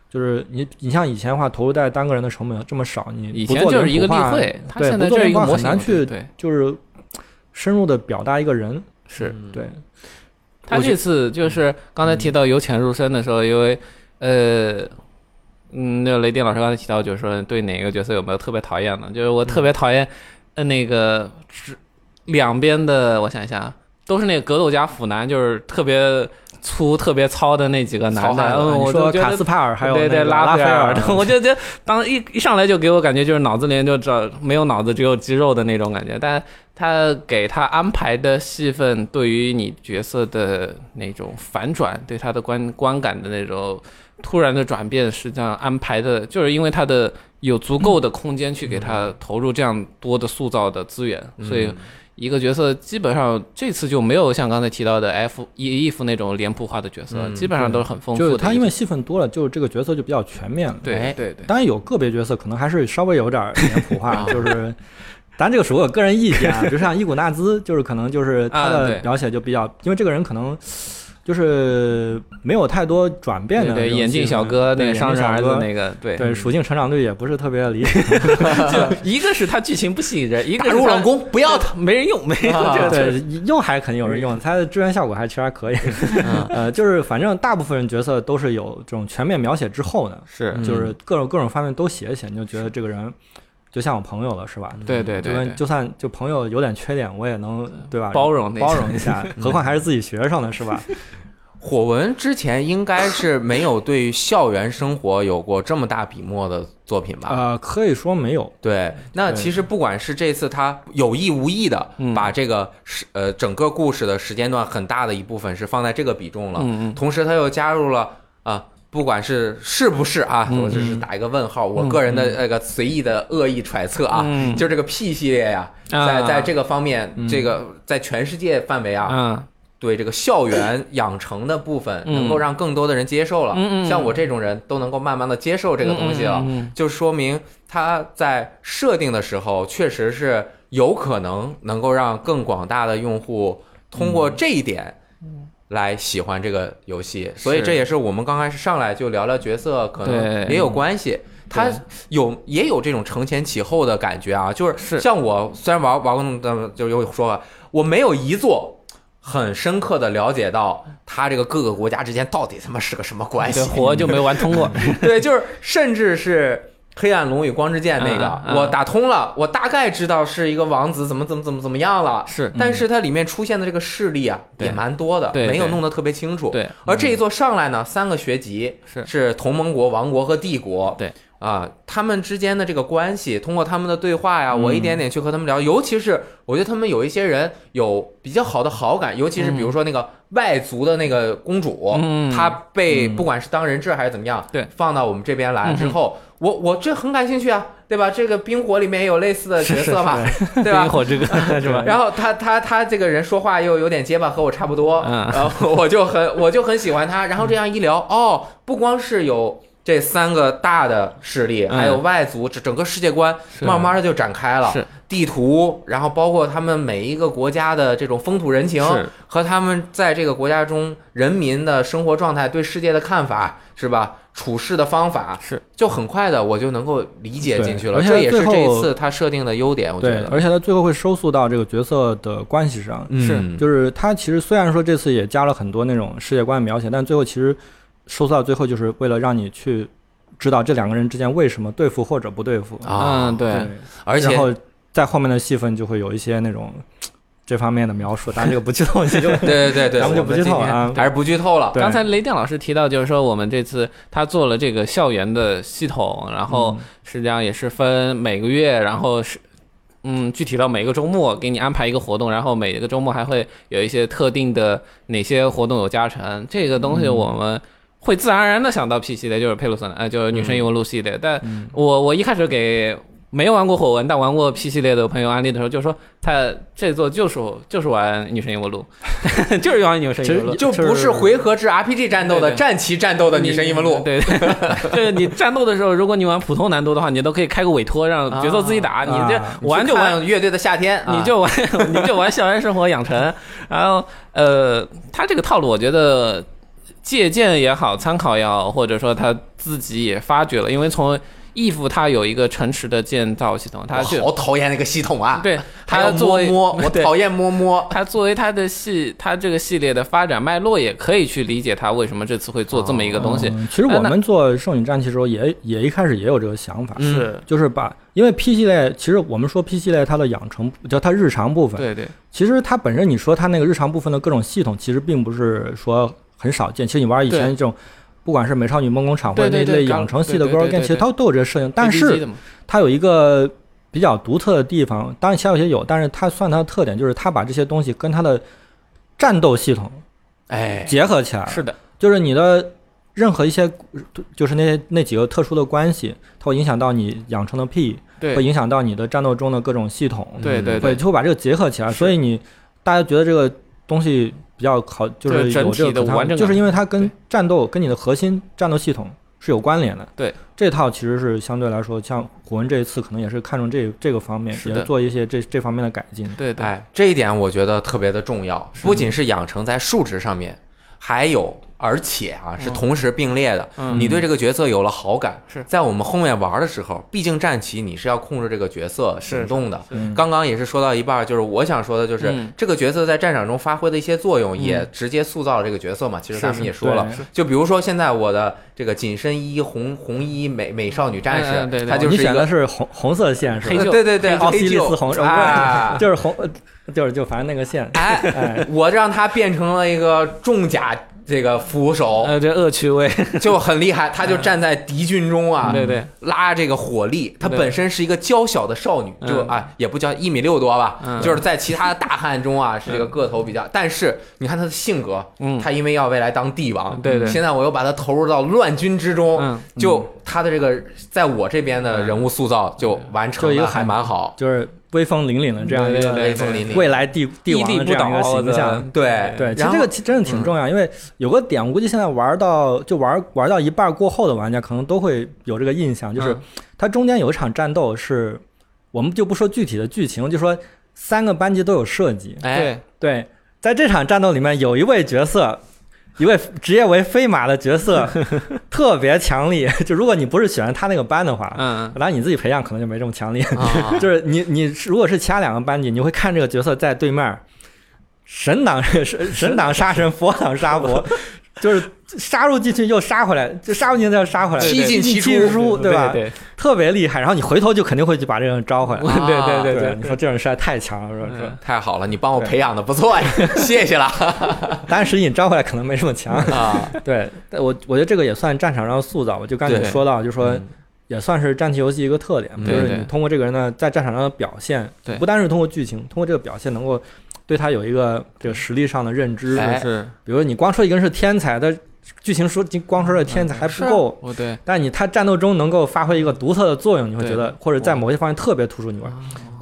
就是你你像以前的话，投入在单个人的成本这么少，你以前就是一个例会，对，不做一个很难去对，就是深入的表达一个人是对。他这次就是刚才提到由浅入深的时候，因为呃。嗯，那个雷电老师刚才提到，就是说对哪个角色有没有特别讨厌的？就是我特别讨厌，呃，那个是两边的，我想一下，都是那个格斗家腐男，就是特别粗、特别糙的那几个男的。嗯，我说卡斯帕尔还有对对拉斐尔，我就觉得当一一上来就给我感觉就是脑子里就这没有脑子，只有肌肉的那种感觉。但他给他安排的戏份，对于你角色的那种反转，对他的观观感的那种。突然的转变实际上安排的，就是因为他的有足够的空间去给他投入这样多的塑造的资源，所以一个角色基本上这次就没有像刚才提到的 F 伊伊芙那种脸谱化的角色，基本上都是很丰富的。就是他因为戏份多了，就这个角色就比较全面了。对对对，当然有个别角色可能还是稍微有点脸谱化，就是，咱这个属于我个人意见啊，就像伊古纳兹，就是可能就是他的描写就比较，因为这个人可能。就是没有太多转变的，对眼镜小哥那个商人儿子那个，对对属性成长率也不是特别理想。就一个是他剧情不吸引人，一个入冷宫不要他，没人用，没人用。对，用还肯定有人用，他的支援效果还其实还可以。呃，就是反正大部分人角色都是有这种全面描写之后的，是就是各种各种方面都写一写，你就觉得这个人。就像我朋友了，是吧？对对对，就算就朋友有点缺点，我也能对吧？包容包容一下，何况还是自己学生呢，是吧？火文之前应该是没有对校园生活有过这么大笔墨的作品吧？呃，可以说没有。对，那其实不管是这次他有意无意的把这个时呃整个故事的时间段很大的一部分是放在这个比重了，嗯嗯，同时他又加入了啊。不管是是不是啊，我只是打一个问号。我个人的那个随意的恶意揣测啊，就这个 P 系列呀，在在这个方面，这个在全世界范围啊，对这个校园养成的部分，能够让更多的人接受了。像我这种人都能够慢慢的接受这个东西了，就说明他在设定的时候，确实是有可能能够让更广大的用户通过这一点。来喜欢这个游戏，所以这也是我们刚开始上来就聊聊角色，可能也有关系。他有也有这种承前启后的感觉啊，就是像我虽然玩玩过那么就有说，我没有一座很深刻的了解到他这个各个国家之间到底他妈是个什么关系，活就没玩通过。对，就是甚至是。黑暗龙与光之剑那个我打通了，我大概知道是一个王子怎么怎么怎么怎么样了。是，但是它里面出现的这个势力啊，也蛮多的，没有弄得特别清楚。对，而这一座上来呢，三个学籍是是同盟国、王国和帝国。对啊，他们之间的这个关系，通过他们的对话呀，我一点点去和他们聊。尤其是我觉得他们有一些人有比较好的好感，尤其是比如说那个外族的那个公主，她被不管是当人质还是怎么样，对，放到我们这边来之后。我我这很感兴趣啊，对吧？这个冰火里面也有类似的角色嘛，对吧？冰火这个 是吧？然后他他他这个人说话又有点结巴，和我差不多，然后我就很我就很喜欢他。然后这样一聊，哦，不光是有这三个大的势力，还有外族，这整个世界观慢慢的就展开了。是。地图，然后包括他们每一个国家的这种风土人情，和他们在这个国家中人民的生活状态、对世界的看法，是吧？处事的方法是，就很快的我就能够理解进去了。这也是这一次他设定的优点，我觉得。而且他最后会收束到这个角色的关系上，是，就是他其实虽然说这次也加了很多那种世界观描写，但最后其实收束到最后就是为了让你去知道这两个人之间为什么对付或者不对付。啊，对，而且。在后面的戏份就会有一些那种这方面的描述，但这个不剧透，就对对对对，咱们就不剧透啊，还是不剧透了。刚才雷电老师提到，就是说我们这次他做了这个校园的系统，然后实际上也是分每个月，然后是嗯，具体到每个周末给你安排一个活动，然后每个周末还会有一些特定的哪些活动有加成，这个东西我们会自然而然的想到 P 系列，就是佩鲁森，呃，就是女神异闻录系列。但我我一开始给。没玩过火纹但玩过 P 系列的朋友安利的时候，就说他这座就是就是玩女神异闻录，就是玩女神异闻录，就不是回合制 RPG 战斗的战棋战斗的女神异闻录。对，就是你战斗的时候，如果你玩普通难度的话，你都可以开个委托让角色自己打，你这玩就玩乐队的夏天，你就玩 你就玩校园生活养成。然后呃，他这个套路我觉得借鉴也好，参考也好，或者说他自己也发掘了，因为从。义父它有一个城池的建造系统，它好讨厌那个系统啊！对，它作为摸，我讨厌摸摸。它作为它的系，它这个系列的发展脉络，也可以去理解它为什么这次会做这么一个东西。其实我们做圣女战旗的时候，也也一开始也有这个想法，是就是把，因为 P 系列，其实我们说 P 系列它的养成，叫它日常部分。对对。其实它本身，你说它那个日常部分的各种系统，其实并不是说很少见。其实你玩以前这种。不管是美少女梦工厂或者那类养成系的 Girl Game，其实它都有这个设定，但是它有一个比较独特的地方。当然，其他有些有，但是它算它的特点就是它把这些东西跟它的战斗系统哎结合起来。是的，就是你的任何一些，就是那些那几个特殊的关系，它会影响到你养成的 P，会影响到你的战斗中的各种系统，对对对，就会把这个结合起来。所以你大家觉得这个东西。比较好，就是有这个完整，就是因为它跟战斗、跟你的核心战斗系统是有关联的。对，这套其实是相对来说，像虎纹这一次可能也是看重这这个方面，也做一些这这方面的改进。对对，哎，这一点我觉得特别的重要，不仅是养成在数值上面，还有。而且啊，是同时并列的。你对这个角色有了好感，是在我们后面玩的时候，毕竟战旗你是要控制这个角色行动的。刚刚也是说到一半，就是我想说的，就是这个角色在战场中发挥的一些作用，也直接塑造了这个角色嘛。其实咱们也说了，就比如说现在我的这个紧身衣红红衣美美少女战士，她就是你选的是红红色线是吧？对对对，奥西里斯红，就是红，就是就反正那个线。哎，我让他变成了一个重甲。这个扶手，呃，这恶趣味。就很厉害，他就站在敌军中啊，对对，拉这个火力。他本身是一个娇小的少女，就啊，也不叫一米六多吧，就是在其他的大汉中啊，是这个个头比较。但是你看他的性格，嗯，他因为要未来当帝王，对对，现在我又把他投入到乱军之中，就他的这个在我这边的人物塑造就完成的还蛮好，就是。威风凛凛的这样一个威风凛凛。未来帝帝王的这样一个形象，对对，其实这个真的挺重要，因为有个点，我估计现在玩到就玩玩到一半过后的玩家可能都会有这个印象，就是它中间有一场战斗是，我们就不说具体的剧情，就说三个班级都有设计，哎。对，在这场战斗里面有一位角色。一位职业为飞马的角色 特别强力，就如果你不是选他那个班的话，嗯，当然你自己培养可能就没这么强力。就是你你如果是其他两个班级，你会看这个角色在对面神挡神神挡杀神，佛挡杀佛，就是。杀入进去又杀回来，就杀入进去再杀回来，七进七出，对吧？对，特别厉害。然后你回头就肯定会去把这个人招回来。对对对对，你说这种人实在太强了，是吧？太好了，你帮我培养的不错呀，谢谢了。但实际你招回来可能没这么强啊。对，我我觉得这个也算战场上的塑造。我就刚才说到，就说也算是战棋游戏一个特点，就是你通过这个人呢在战场上的表现，不单是通过剧情，通过这个表现能够对他有一个这个实力上的认知。是，比如你光说一个人是天才，他。剧情说光说这天才还不够，对，但你他战斗中能够发挥一个独特的作用，你会觉得或者在某些方面特别突出，你玩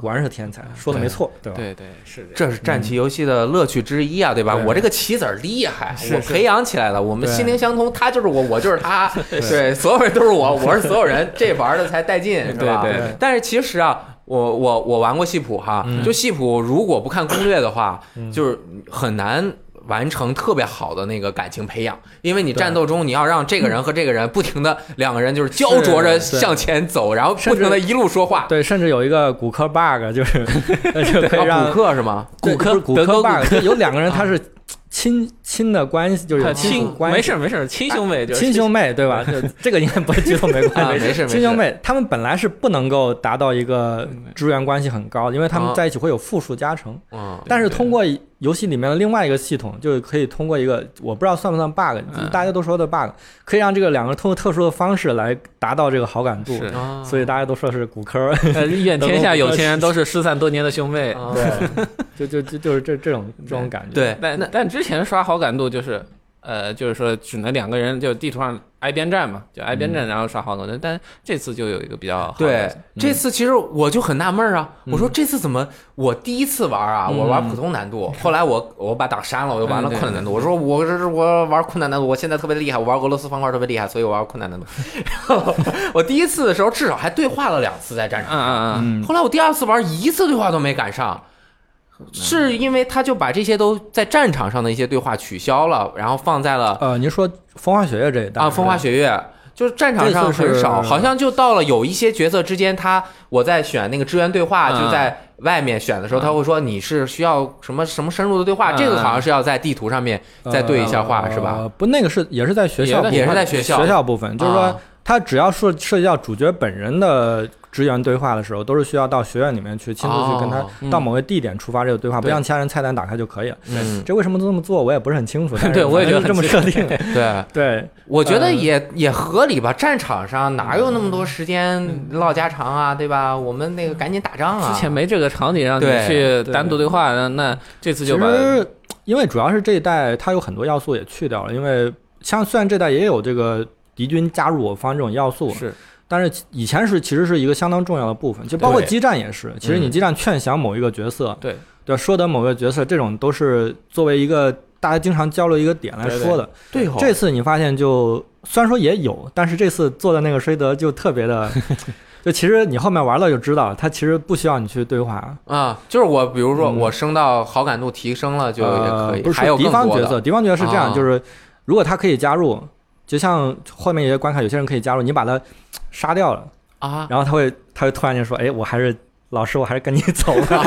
果然是天才，说的没错，对吧？对对是，这是战棋游戏的乐趣之一啊，对吧？我这个棋子厉害，我培养起来了，我们心灵相通，他就是我，我就是他，对，所有人都是我，我是所有人，这玩的才带劲，是吧？对。但是其实啊，我我我玩过戏谱哈，就戏谱如果不看攻略的话，就是很难。完成特别好的那个感情培养，因为你战斗中你要让这个人和这个人不停的两个人就是焦灼着向前走，然后不停的一路说话。对，甚至有一个骨科 bug，就是 就可以让骨科是吗？骨科骨科 bug，有两个人他是。亲亲的关系就是亲关系，没事 没事，亲兄妹，亲兄妹对吧？就这个应该不会剧透没关系，没事。亲兄妹他们本来是不能够达到一个支援关系很高，因为他们在一起会有负数加成。但是通过游戏里面的另外一个系统，就可以通过一个我不知道算不算 bug，大家都说的 bug，可以让这个两个人通过特殊的方式来达到这个好感度。所以大家都说是骨科。一眼天下有情人 都是失散多年的兄妹。对，就就就就是这这种这种感觉。对，但但之前刷好感度就是呃，就是说只能两个人就地图上挨边站嘛，就挨边站，然后刷好感度。但这次就有一个比较好对，这次其实我就很纳闷啊，我说这次怎么我第一次玩啊，我玩普通难度，后来我我把档删了，我又玩了困难难度。我说我这是我玩困难难度，我现在特别厉害，我玩俄罗斯方块特别厉害，所以我玩困难难度。然后 我第一次的时候至少还对话了两次在战场上，嗯嗯嗯。后来我第二次玩一次对话都没赶上。是因为他就把这些都在战场上的一些对话取消了，然后放在了呃，您说风花雪月这一代啊，风花雪月就是战场上很少，好像就到了有一些角色之间，他我在选那个支援对话，就在外面选的时候，他会说你是需要什么什么深入的对话，这个好像是要在地图上面再对一下话，是吧？不，那个是也是在学校，也是在学校。学校部分，就是说他只要涉涉及到主角本人的。支援对话的时候，都是需要到学院里面去亲自去跟他到某个地点触发这个对话，不像其他人菜单打开就可以了。这为什么这么做，我也不是很清楚。对，我也觉得这么设定。对 对，我觉得也也合理吧。战场上哪有那么多时间唠家常啊，对吧？我们那个赶紧打仗啊。之前没这个场景让你去单独对话，那那这次就把。其实，因为主要是这一代它有很多要素也去掉了，因为像虽然这代也有这个敌军加入我方这种要素是。但是以前是其实是一个相当重要的部分，就包括激战也是。其实你激战劝降某一个角色，对对，说的某个角色，这种都是作为一个大家经常交流一个点来说的。对，这次你发现就虽然说也有，但是这次做的那个衰德就特别的，就其实你后面玩了就知道，他其实不需要你去对话啊。就是我比如说我升到好感度提升了就也可以，不是敌方角色，敌方角色是这样，就是如果他可以加入，就像后面有些关卡，有些人可以加入，你把他杀掉了。啊，然后他会，他会突然间说：“哎，我还是。”老师，我还是跟你走吧。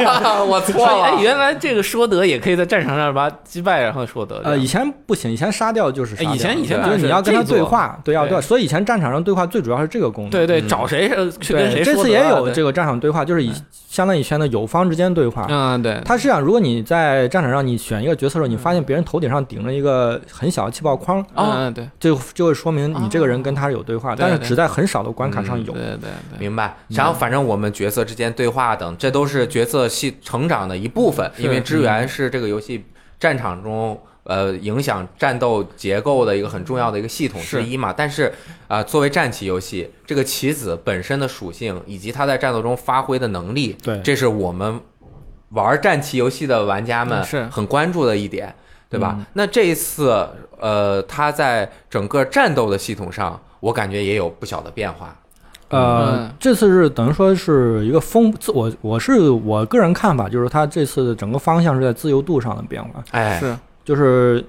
我错了。哎，原来这个说得也可以在战场上把击败，然后说得。呃，以前不行，以前杀掉就是。以前以前就是你要跟他对话，对要对。所以以前战场上对话最主要是这个功能。对对，找谁去跟谁说。这次也有这个战场对话，就是以相当于以前的友方之间对话。嗯，对。他是这样，如果你在战场上你选一个角色的时候，你发现别人头顶上顶着一个很小的气泡框，嗯，对，就就会说明你这个人跟他有对话，但是只在很少的关卡上有。对对对，明白。然后反正我们角色之间对话等。这都是角色系成长的一部分，因为支援是这个游戏战场中呃影响战斗结构的一个很重要的一个系统之一嘛。但是啊，作为战棋游戏，这个棋子本身的属性以及它在战斗中发挥的能力，对，这是我们玩战棋游戏的玩家们是很关注的一点，对吧？那这一次呃，它在整个战斗的系统上，我感觉也有不小的变化。呃，这次是等于说是一个风自我，我是我个人看法，就是它这次的整个方向是在自由度上的变化。哎，是，就是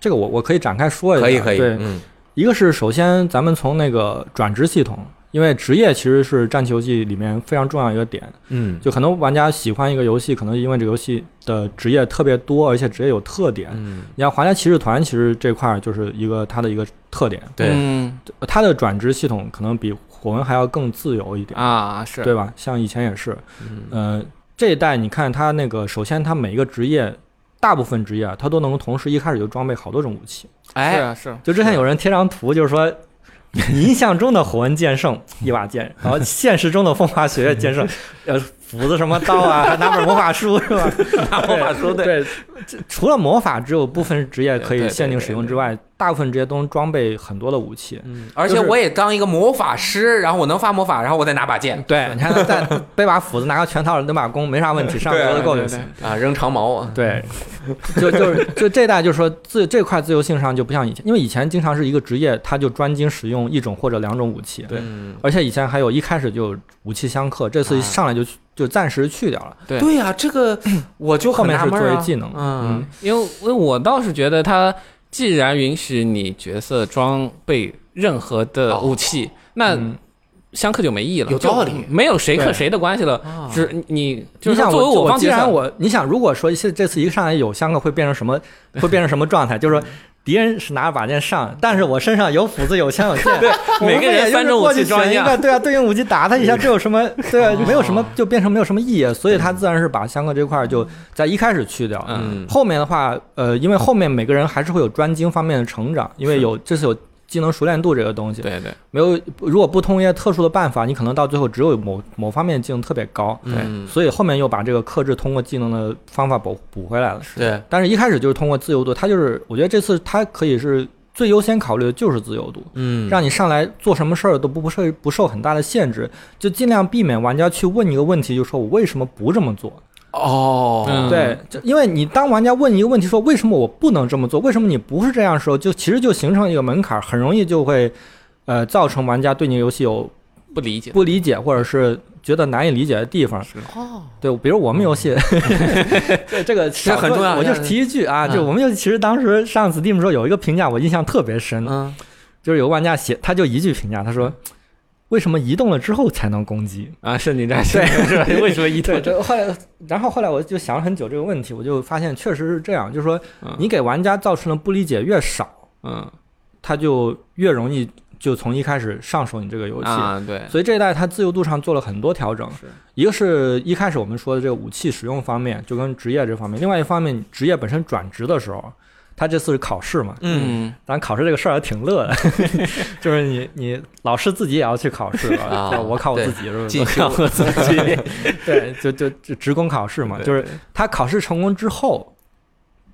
这个我我可以展开说一下。可以可以。对，嗯，一个是首先咱们从那个转职系统，因为职业其实是战棋游戏里面非常重要一个点。嗯，就很多玩家喜欢一个游戏，可能因为这个游戏的职业特别多，而且职业有特点。嗯，你像皇家骑士团，其实这块就是一个它的一个特点。对，它的转职系统可能比。我们还要更自由一点啊，是对吧？像以前也是，嗯，这一代你看他那个，首先他每一个职业，大部分职业啊，他都能同时一开始就装备好多种武器。哎，是啊是，就之前有人贴张图，就是说，印象中的火纹剑圣一把剑，然后现实中的风花雪月剑圣，呃。斧子什么刀啊，还 拿本魔法书是吧？拿魔法书对。除了魔法只有部分职业可以限定使用之外，大部分职业都能装备很多的武器。嗯，而且我也当一个魔法师，然后我能发魔法，然后我再拿把剑。对，你看再背把斧子，拿个拳套，扔把弓，没啥问题，上 桌子够就行。啊，扔长矛啊。对，就就是就这代就是说自这块自由性上就不像以前，因为以前经常是一个职业他就专精使用一种或者两种武器。对，而且以前还有一开始就武器相克，这次一上来就。就暂时去掉了。对对呀，这个我就后面是作为技能。嗯，因为因为我倒是觉得，它既然允许你角色装备任何的武器，那相克就没意义了。有道理，没有谁克谁的关系了。是你，你想作为我方，既然我，你想，如果说这这次一上来有相克，会变成什么？会变成什么状态？就是说。敌人是拿着把剑上，但是我身上有斧子、有枪、有剑，对，每个人用着武器装一个，对啊，对应武器打他一下，这有什么？对啊，没有什么，就变成没有什么意义，所以他自然是把香克这块就在一开始去掉。嗯，后面的话，呃，因为后面每个人还是会有专精方面的成长，因为有这次有技能熟练度这个东西。对对，没有，如果不通一些特殊的办法，你可能到最后只有某某方面技能特别高。对，所以后面又把这个克制通过技能的方法补补回来了。对，但是一开始就是通过自由度，它就是我觉得这次它可以是最优先考虑的就是自由度，嗯，让你上来做什么事儿都不不受不受很大的限制，就尽量避免玩家去问你一个问题，就说我为什么不这么做。哦，对，就因为你当玩家问一个问题，说为什么我不能这么做，为什么你不是这样的时候，就其实就形成一个门槛，很容易就会，呃，造成玩家对你游戏有不理解、不理解，或者是觉得难以理解的地方。哦，对，比如我们游戏，对这个这很重要。我就是提一句啊，就我们游戏其实当时上 Steam 时候有一个评价，我印象特别深，嗯，就是有个玩家写，他就一句评价，他说。为什么移动了之后才能攻击啊？圣经战士对，是为什么移动？这后来，然后后来我就想了很久这个问题，我就发现确实是这样，就是说你给玩家造成的不理解越少，嗯，他就越容易就从一开始上手你这个游戏啊。对，所以这一代它自由度上做了很多调整，一个是一开始我们说的这个武器使用方面，就跟职业这方面；另外一方面，职业本身转职的时候。他这次是考试嘛？嗯，咱考试这个事儿还挺乐的，就是你你老师自己也要去考试啊，我考我自己是不是？考我自己，对，就就就职工考试嘛，就是他考试成功之后。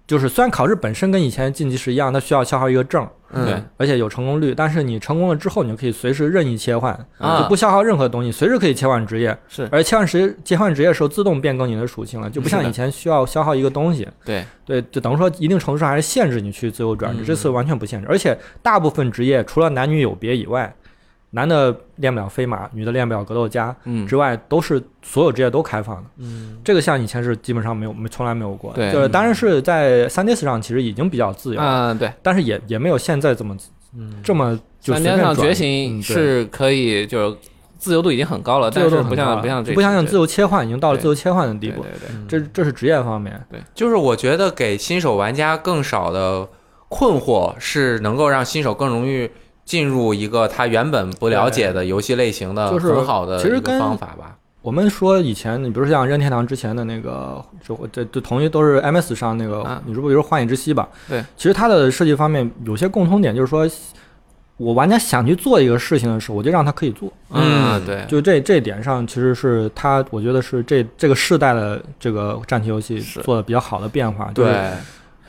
就是虽然考试本身跟以前晋级时一样，它需要消耗一个证，对，而且有成功率，但是你成功了之后，你就可以随时任意切换，就不消耗任何东西，随时可以切换职业，是，而切换职切换职业的时候自动变更你的属性了，就不像以前需要消耗一个东西，对。对，就等于说一定程度上还是限制你去自由转职，这次完全不限制，而且大部分职业除了男女有别以外。男的练不了飞马，女的练不了格斗家，嗯，之外都是所有职业都开放的，嗯，这个像以前是基本上没有，没从来没有过，对，就是当然是在三 DS 上其实已经比较自由，嗯，对，但是也也没有现在这么，这么三 DS 上觉醒是可以，就是自由度已经很高了，但是不像不像这不像像自由切换，已经到了自由切换的地步，对对，这这是职业方面，对，就是我觉得给新手玩家更少的困惑，是能够让新手更容易。进入一个他原本不了解的游戏类型的很好的一个方法吧。我们说以前，你比如像任天堂之前的那个，就这这同一都是 MS 上那个，你如果比如《幻影之息》吧，对，其实它的设计方面有些共通点，就是说我玩家想去做一个事情的时候，我就让他可以做。嗯，对，就这这点上，其实是他，我觉得是这这个世代的这个战棋游戏做的比较好的变化。对。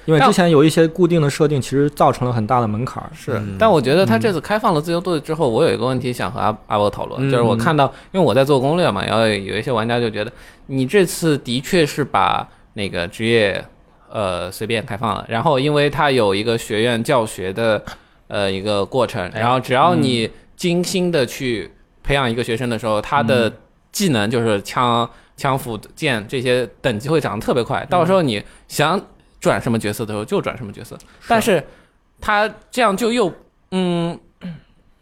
因为之前有一些固定的设定，其实造成了很大的门槛。是，但我觉得他这次开放了自由度之后，我有一个问题想和阿阿波讨论，就是我看到，因为我在做攻略嘛，然后有一些玩家就觉得，你这次的确是把那个职业，呃，随便开放了，然后因为它有一个学院教学的，呃，一个过程，然后只要你精心的去培养一个学生的时候，他的技能就是枪、枪、斧、剑这些等级会涨得特别快，到时候你想。转什么角色的时候就转什么角色，但是。他这样就又嗯，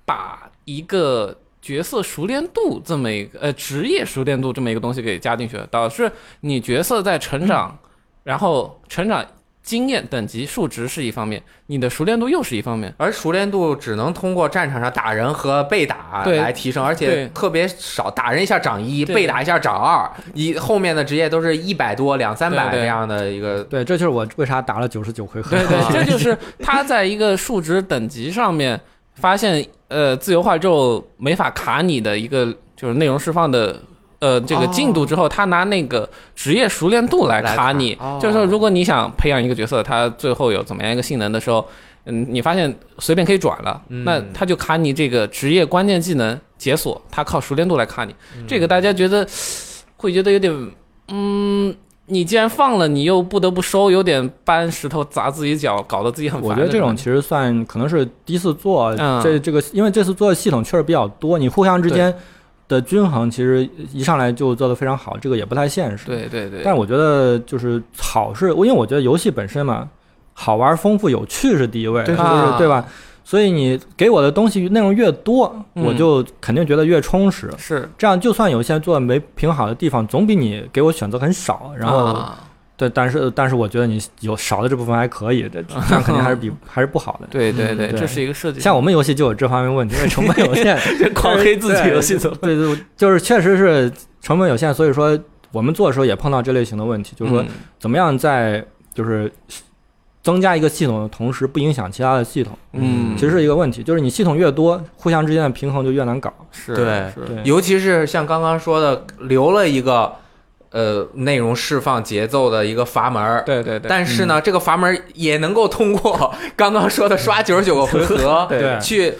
把一个角色熟练度这么一个呃职业熟练度这么一个东西给加进去了，导致你角色在成长，然后成长。经验等级数值是一方面，你的熟练度又是一方面，而熟练度只能通过战场上打人和被打来提升，而且特别少，打人一下涨一，被打一下涨二，一后面的职业都是一百多两三百这样的一个。对，这就是我为啥打了九十九回合。对对，这就是他在一个数值等级上面发现，呃，自由化之后没法卡你的一个就是内容释放的。呃，这个进度之后，他拿那个职业熟练度来卡你，就是说，如果你想培养一个角色，他最后有怎么样一个性能的时候，嗯，你发现随便可以转了，那他就卡你这个职业关键技能解锁，他靠熟练度来卡你，这个大家觉得会觉得有点，嗯，你既然放了，你又不得不收，有点搬石头砸自己脚，搞得自己很烦。我觉得这种其实算可能是第一次做这这个，因为这次做的系统确实比较多，你互相之间。的均衡其实一上来就做得非常好，这个也不太现实。对对对。但我觉得就是好是，因为我觉得游戏本身嘛，好玩、丰富、有趣是第一位，对是对吧？所以你给我的东西内容越多，我就肯定觉得越充实。是这样，就算有些做的没评好的地方，总比你给我选择很少，然后。对，但是但是我觉得你有少的这部分还可以，这这样肯定还是比还是不好的。对对对，这是一个设计。像我们游戏就有这方面问题，因为成本有限，狂黑自己游戏怎么？对对，就是确实是成本有限，所以说我们做的时候也碰到这类型的问题，就是说怎么样在就是增加一个系统的同时不影响其他的系统，嗯，其实是一个问题，就是你系统越多，互相之间的平衡就越难搞。是，对，对，尤其是像刚刚说的，留了一个呃内容释放节奏的一个阀门，对对对。但是呢，这个阀门也能够通过 刚刚说的刷九十九个回合，对，去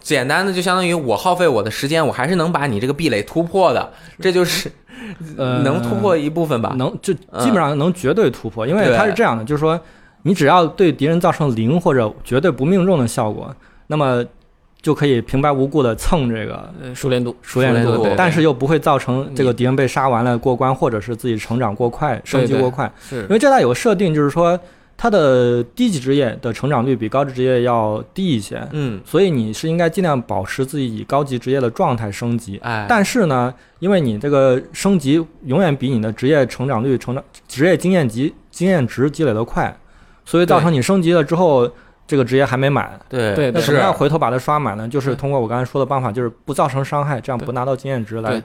简单的就相当于我耗费我的时间，我还是能把你这个壁垒突破的，这就是呃能突破一部分吧，能就基本上能绝对突破，因为它是这样的，就是说。你只要对敌人造成零或者绝对不命中的效果，那么就可以平白无故的蹭这个熟练度，熟练度，但是又不会造成这个敌人被杀完了过关，或者是自己成长过快、升级过快。是因为这代有个设定，就是说它的低级职业的成长率比高级职业要低一些。嗯，所以你是应该尽量保持自己以高级职业的状态升级。哎，但是呢，因为你这个升级永远比你的职业成长率、成长职业经验级经验值积累的快。所以造成你升级了之后，这个职业还没满。对对，那怎么样回头把它刷满呢？就是通过我刚才说的办法，就是不造成伤害，这样不拿到经验值来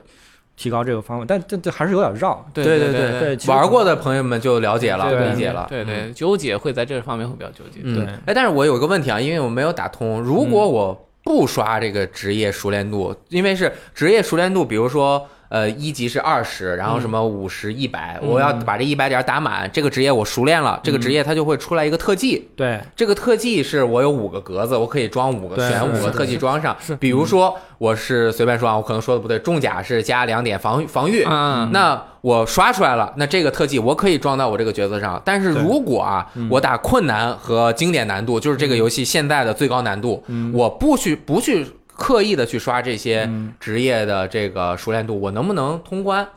提高这个方法。但这这还是有点绕。对对对对，玩过的朋友们就了解了，理解了。对对，纠结会在这方面会比较纠结。对，哎，但是我有一个问题啊，因为我没有打通。如果我不刷这个职业熟练度，因为是职业熟练度，比如说。呃，一级是二十，然后什么五十、一百，我要把这一百点打满，这个职业我熟练了，这个职业它就会出来一个特技。对，这个特技是我有五个格子，我可以装五个，选五个特技装上。是，比如说我是随便说啊，我可能说的不对，重甲是加两点防防御，那我刷出来了，那这个特技我可以装到我这个角色上。但是如果啊，我打困难和经典难度，就是这个游戏现在的最高难度，我不去不去。刻意的去刷这些职业的这个熟练度，我能不能通关？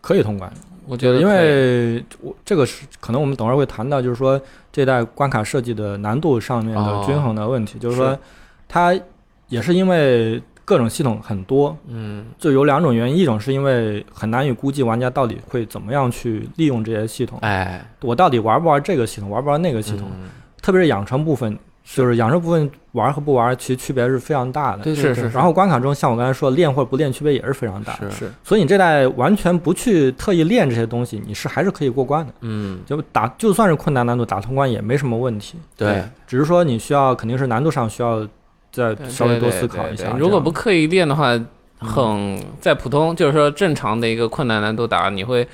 可以通关，我觉得，因为我这个是可能我们等会儿会谈到，就是说这代关卡设计的难度上面的均衡的问题，就是说它也是因为各种系统很多，嗯，就有两种原因，一种是因为很难以估计玩家到底会怎么样去利用这些系统，哎，我到底玩不玩这个系统，玩不玩那个系统，特别是养成部分。就是养生部分玩和不玩，其实区别是非常大的。对是是。然后关卡中，像我刚才说，练或者不练区别也是非常大。是是。所以你这代完全不去特意练这些东西，你是还是可以过关的。嗯。就打就算是困难难度打通关也没什么问题。对。只是说你需要肯定是难度上需要再稍微多思考一下。如果不刻意练的话，很在普通就是说正常的一个困难难度打，你会。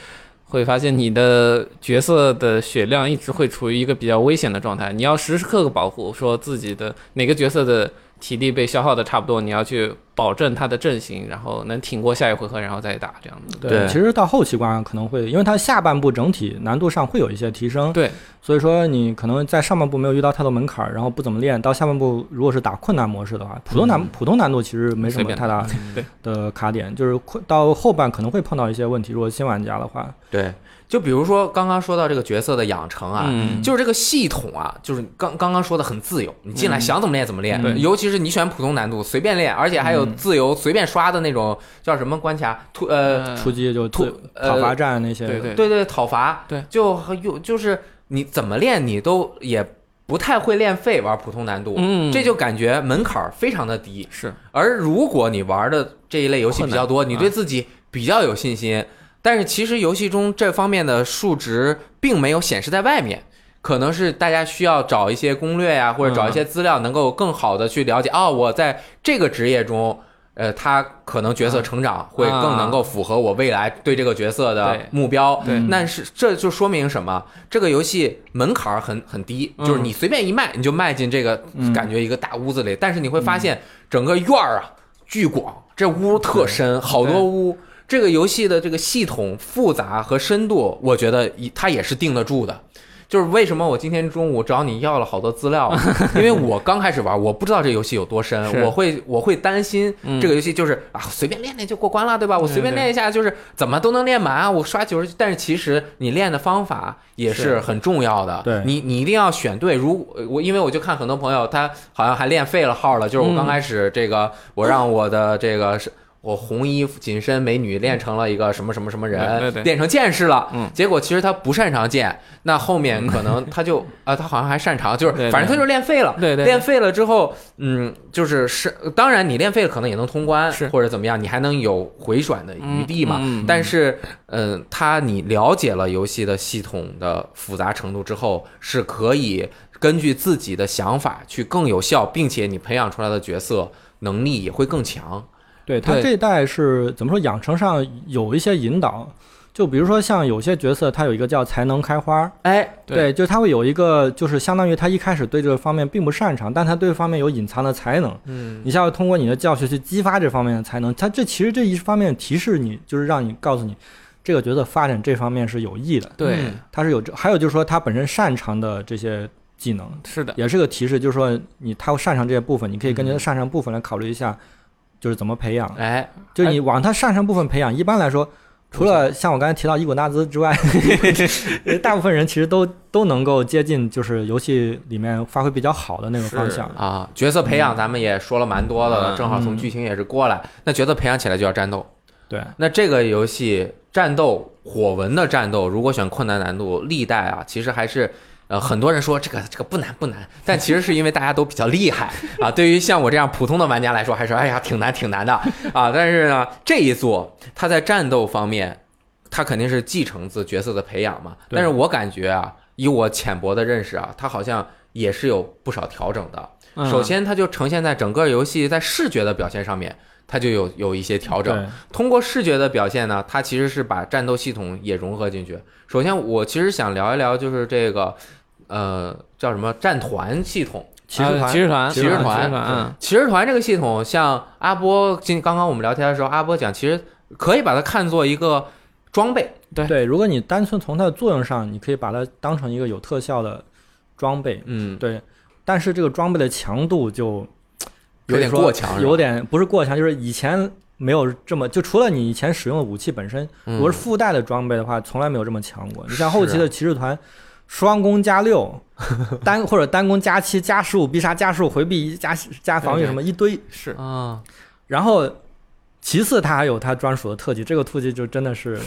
会发现你的角色的血量一直会处于一个比较危险的状态，你要时时刻刻保护，说自己的哪个角色的体力被消耗的差不多，你要去保证他的阵型，然后能挺过下一回合，然后再打这样子。对，其实到后期关可能会，因为它下半部整体难度上会有一些提升。对，所以说你可能在上半部没有遇到太多门槛，然后不怎么练，到下半部如果是打困难模式的话，普通难普通难度其实没什么太大的卡点，就是困到后半可能会碰到一些问题，如果新玩家的话。对。就比如说刚刚说到这个角色的养成啊，就是这个系统啊，就是刚刚刚说的很自由，你进来想怎么练怎么练，尤其是你选普通难度随便练，而且还有自由随便刷的那种叫什么关卡突呃出击就突讨伐战那些，对对对对讨伐，对。就又就是你怎么练你都也不太会练废玩普通难度，嗯，这就感觉门槛非常的低，是。而如果你玩的这一类游戏比较多，你对自己比较有信心。但是其实游戏中这方面的数值并没有显示在外面，可能是大家需要找一些攻略呀，或者找一些资料，能够更好的去了解。哦，我在这个职业中，呃，他可能角色成长会更能够符合我未来对这个角色的目标。对，但是这就说明什么？这个游戏门槛很很低，就是你随便一迈，你就迈进这个感觉一个大屋子里。但是你会发现整个院儿啊巨广，这屋特深，好多屋。这个游戏的这个系统复杂和深度，我觉得它也是定得住的。就是为什么我今天中午找你要了好多资料，因为我刚开始玩，我不知道这游戏有多深，我会我会担心这个游戏就是啊随便练练就过关了，对吧？我随便练一下就是怎么都能练满啊，我刷九十。但是其实你练的方法也是很重要的，对，你你一定要选对。如我因为我就看很多朋友他好像还练废了号了，就是我刚开始这个我让我的这个是。我红衣服紧身美女练成了一个什么什么什么人，练成剑士了。嗯，结果其实他不擅长剑，那后面可能他就 啊，他好像还擅长，就是反正他就练废了。对对，练废了之后，嗯，就是是，当然你练废了可能也能通关，是或者怎么样，你还能有回转的余地嘛。嗯，但是，嗯，他你了解了游戏的系统的复杂程度之后，是可以根据自己的想法去更有效，并且你培养出来的角色能力也会更强。对他这一代是怎么说？养成上有一些引导，就比如说像有些角色，他有一个叫才能开花，哎，对，就他会有一个，就是相当于他一开始对这个方面并不擅长，但他对方面有隐藏的才能，嗯，你需要通过你的教学去激发这方面的才能。他这其实这一方面提示你，就是让你告诉你，这个角色发展这方面是有益的。对，他是有这，还有就是说他本身擅长的这些技能，是的，也是个提示，就是说你他擅长这些部分，你可以根据他擅长部分来考虑一下。就是怎么培养？哎，就你往他擅长部分培养。一般来说，除了像我刚才提到伊古纳兹之外，大部分人其实都都能够接近，就是游戏里面发挥比较好的那个方向啊。角色培养咱们也说了蛮多的了，正好从剧情也是过来。那角色培养起来就要战斗。对，那这个游戏战斗火纹的战斗，如果选困难难度，历代啊，其实还是。呃，很多人说这个这个不难不难，但其实是因为大家都比较厉害啊。对于像我这样普通的玩家来说，还是哎呀挺难挺难的啊。但是呢，这一座它在战斗方面，它肯定是继承自角色的培养嘛。但是我感觉啊，以我浅薄的认识啊，它好像也是有不少调整的。首先，它就呈现在整个游戏在视觉的表现上面，它就有有一些调整。通过视觉的表现呢，它其实是把战斗系统也融合进去。首先，我其实想聊一聊，就是这个。呃，叫什么战团系统？骑士团，骑士团，骑士团，嗯，骑士团这个系统，像阿波今刚刚我们聊天的时候，阿波讲，其实可以把它看作一个装备。对对，如果你单纯从它的作用上，你可以把它当成一个有特效的装备。嗯，对。但是这个装备的强度就有点过强，有点不是过强，就是以前没有这么，就除了你以前使用的武器本身，如果是附带的装备的话，从来没有这么强过。你像后期的骑士团。双攻加六，单或者单攻加七加十五必杀加十五回避加加防御什么一堆是。啊，然后其次他还有他专属的特技，这个突击就真的是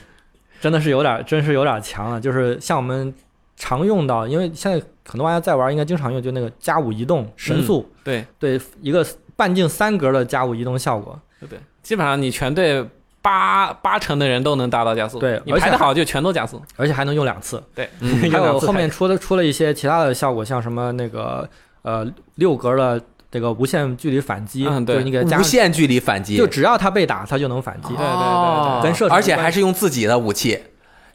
真的是有点真是有点强了，就是像我们常用到，因为现在很多玩家在玩，应该经常用就那个加五移动神速，对。对，一个半径三格的加五移动效果，对对，基本上你全队。八八成的人都能达到加速，对，你排的好就全都加速，而且还能用两次，对，还有后面出的出了一些其他的效果，像什么那个呃六格的这个无限距离反击，嗯，对，你给无限距离反击，就只要他被打，他就能反击，对对对对，跟射，而且还是用自己的武器。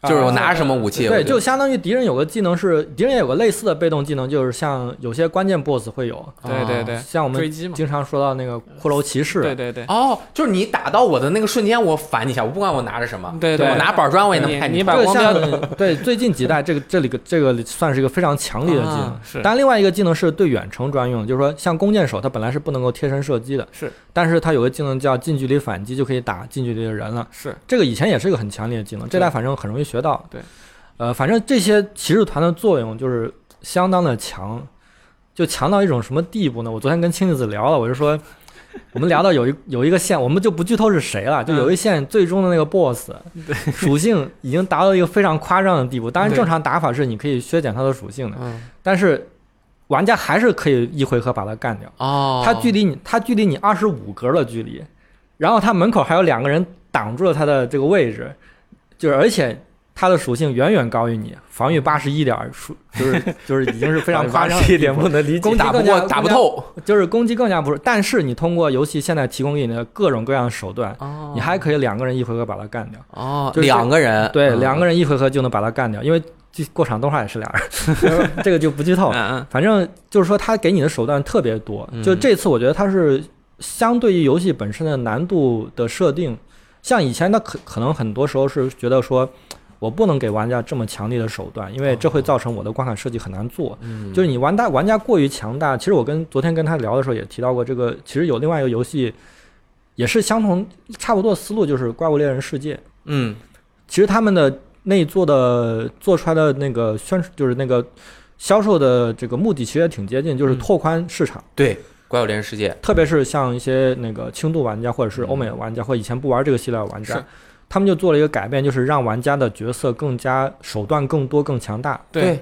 就是我拿什么武器？对，就相当于敌人有个技能是，敌人也有个类似的被动技能，就是像有些关键 BOSS 会有。对对对，像我们经常说到那个骷髅骑士。对对对。哦，就是你打到我的那个瞬间，我反你一下，我不管我拿着什么。对对。我拿板砖我也能拍你。把光标。对，最近几代这个这里个这个算是一个非常强力的技能。是。但另外一个技能是对远程专用，就是说像弓箭手，他本来是不能够贴身射击的。是。但是他有个技能叫近距离反击，就可以打近距离的人了。是。这个以前也是一个很强烈的技能，这代反正很容易学到。对。呃，反正这些骑士团的作用就是相当的强，就强到一种什么地步呢？我昨天跟青子聊了，我就说，我们聊到有一 有一个线，我们就不剧透是谁了，就有一线最终的那个 BOSS 属性已经达到一个非常夸张的地步。当然，正常打法是你可以削减它的属性的，但是玩家还是可以一回合把它干掉。哦，它距离你，它距离你二十五格的距离，然后它门口还有两个人挡住了它的这个位置，就是而且。它的属性远远高于你，防御八十一点，属 就是就是已经是非常 夸张一点，不能理解。攻击打不过，打不透，就是攻击更加不是。但是你通过游戏现在提供给你的各种各样的手段，你还可以两个人一回合把它干掉。哦，两个人，对，两个人一回合就能把它干掉，因为过场动画也是俩人，这个就不剧透。反正就是说，他给你的手段特别多。就这次，我觉得他是相对于游戏本身的难度的设定，像以前的可可能很多时候是觉得说。我不能给玩家这么强力的手段，因为这会造成我的关卡设计很难做。嗯，就是你玩大玩家过于强大。其实我跟昨天跟他聊的时候也提到过，这个其实有另外一个游戏，也是相同差不多思路，就是《怪物猎人世界》。嗯，其实他们的那一做的做出来的那个宣，就是那个销售的这个目的其实也挺接近，就是拓宽市场。对，怪物猎人世界，特别是像一些那个轻度玩家或者是欧美玩家或以前不玩这个系列的玩家，他们就做了一个改变，就是让玩家的角色更加手段更多更强大。对。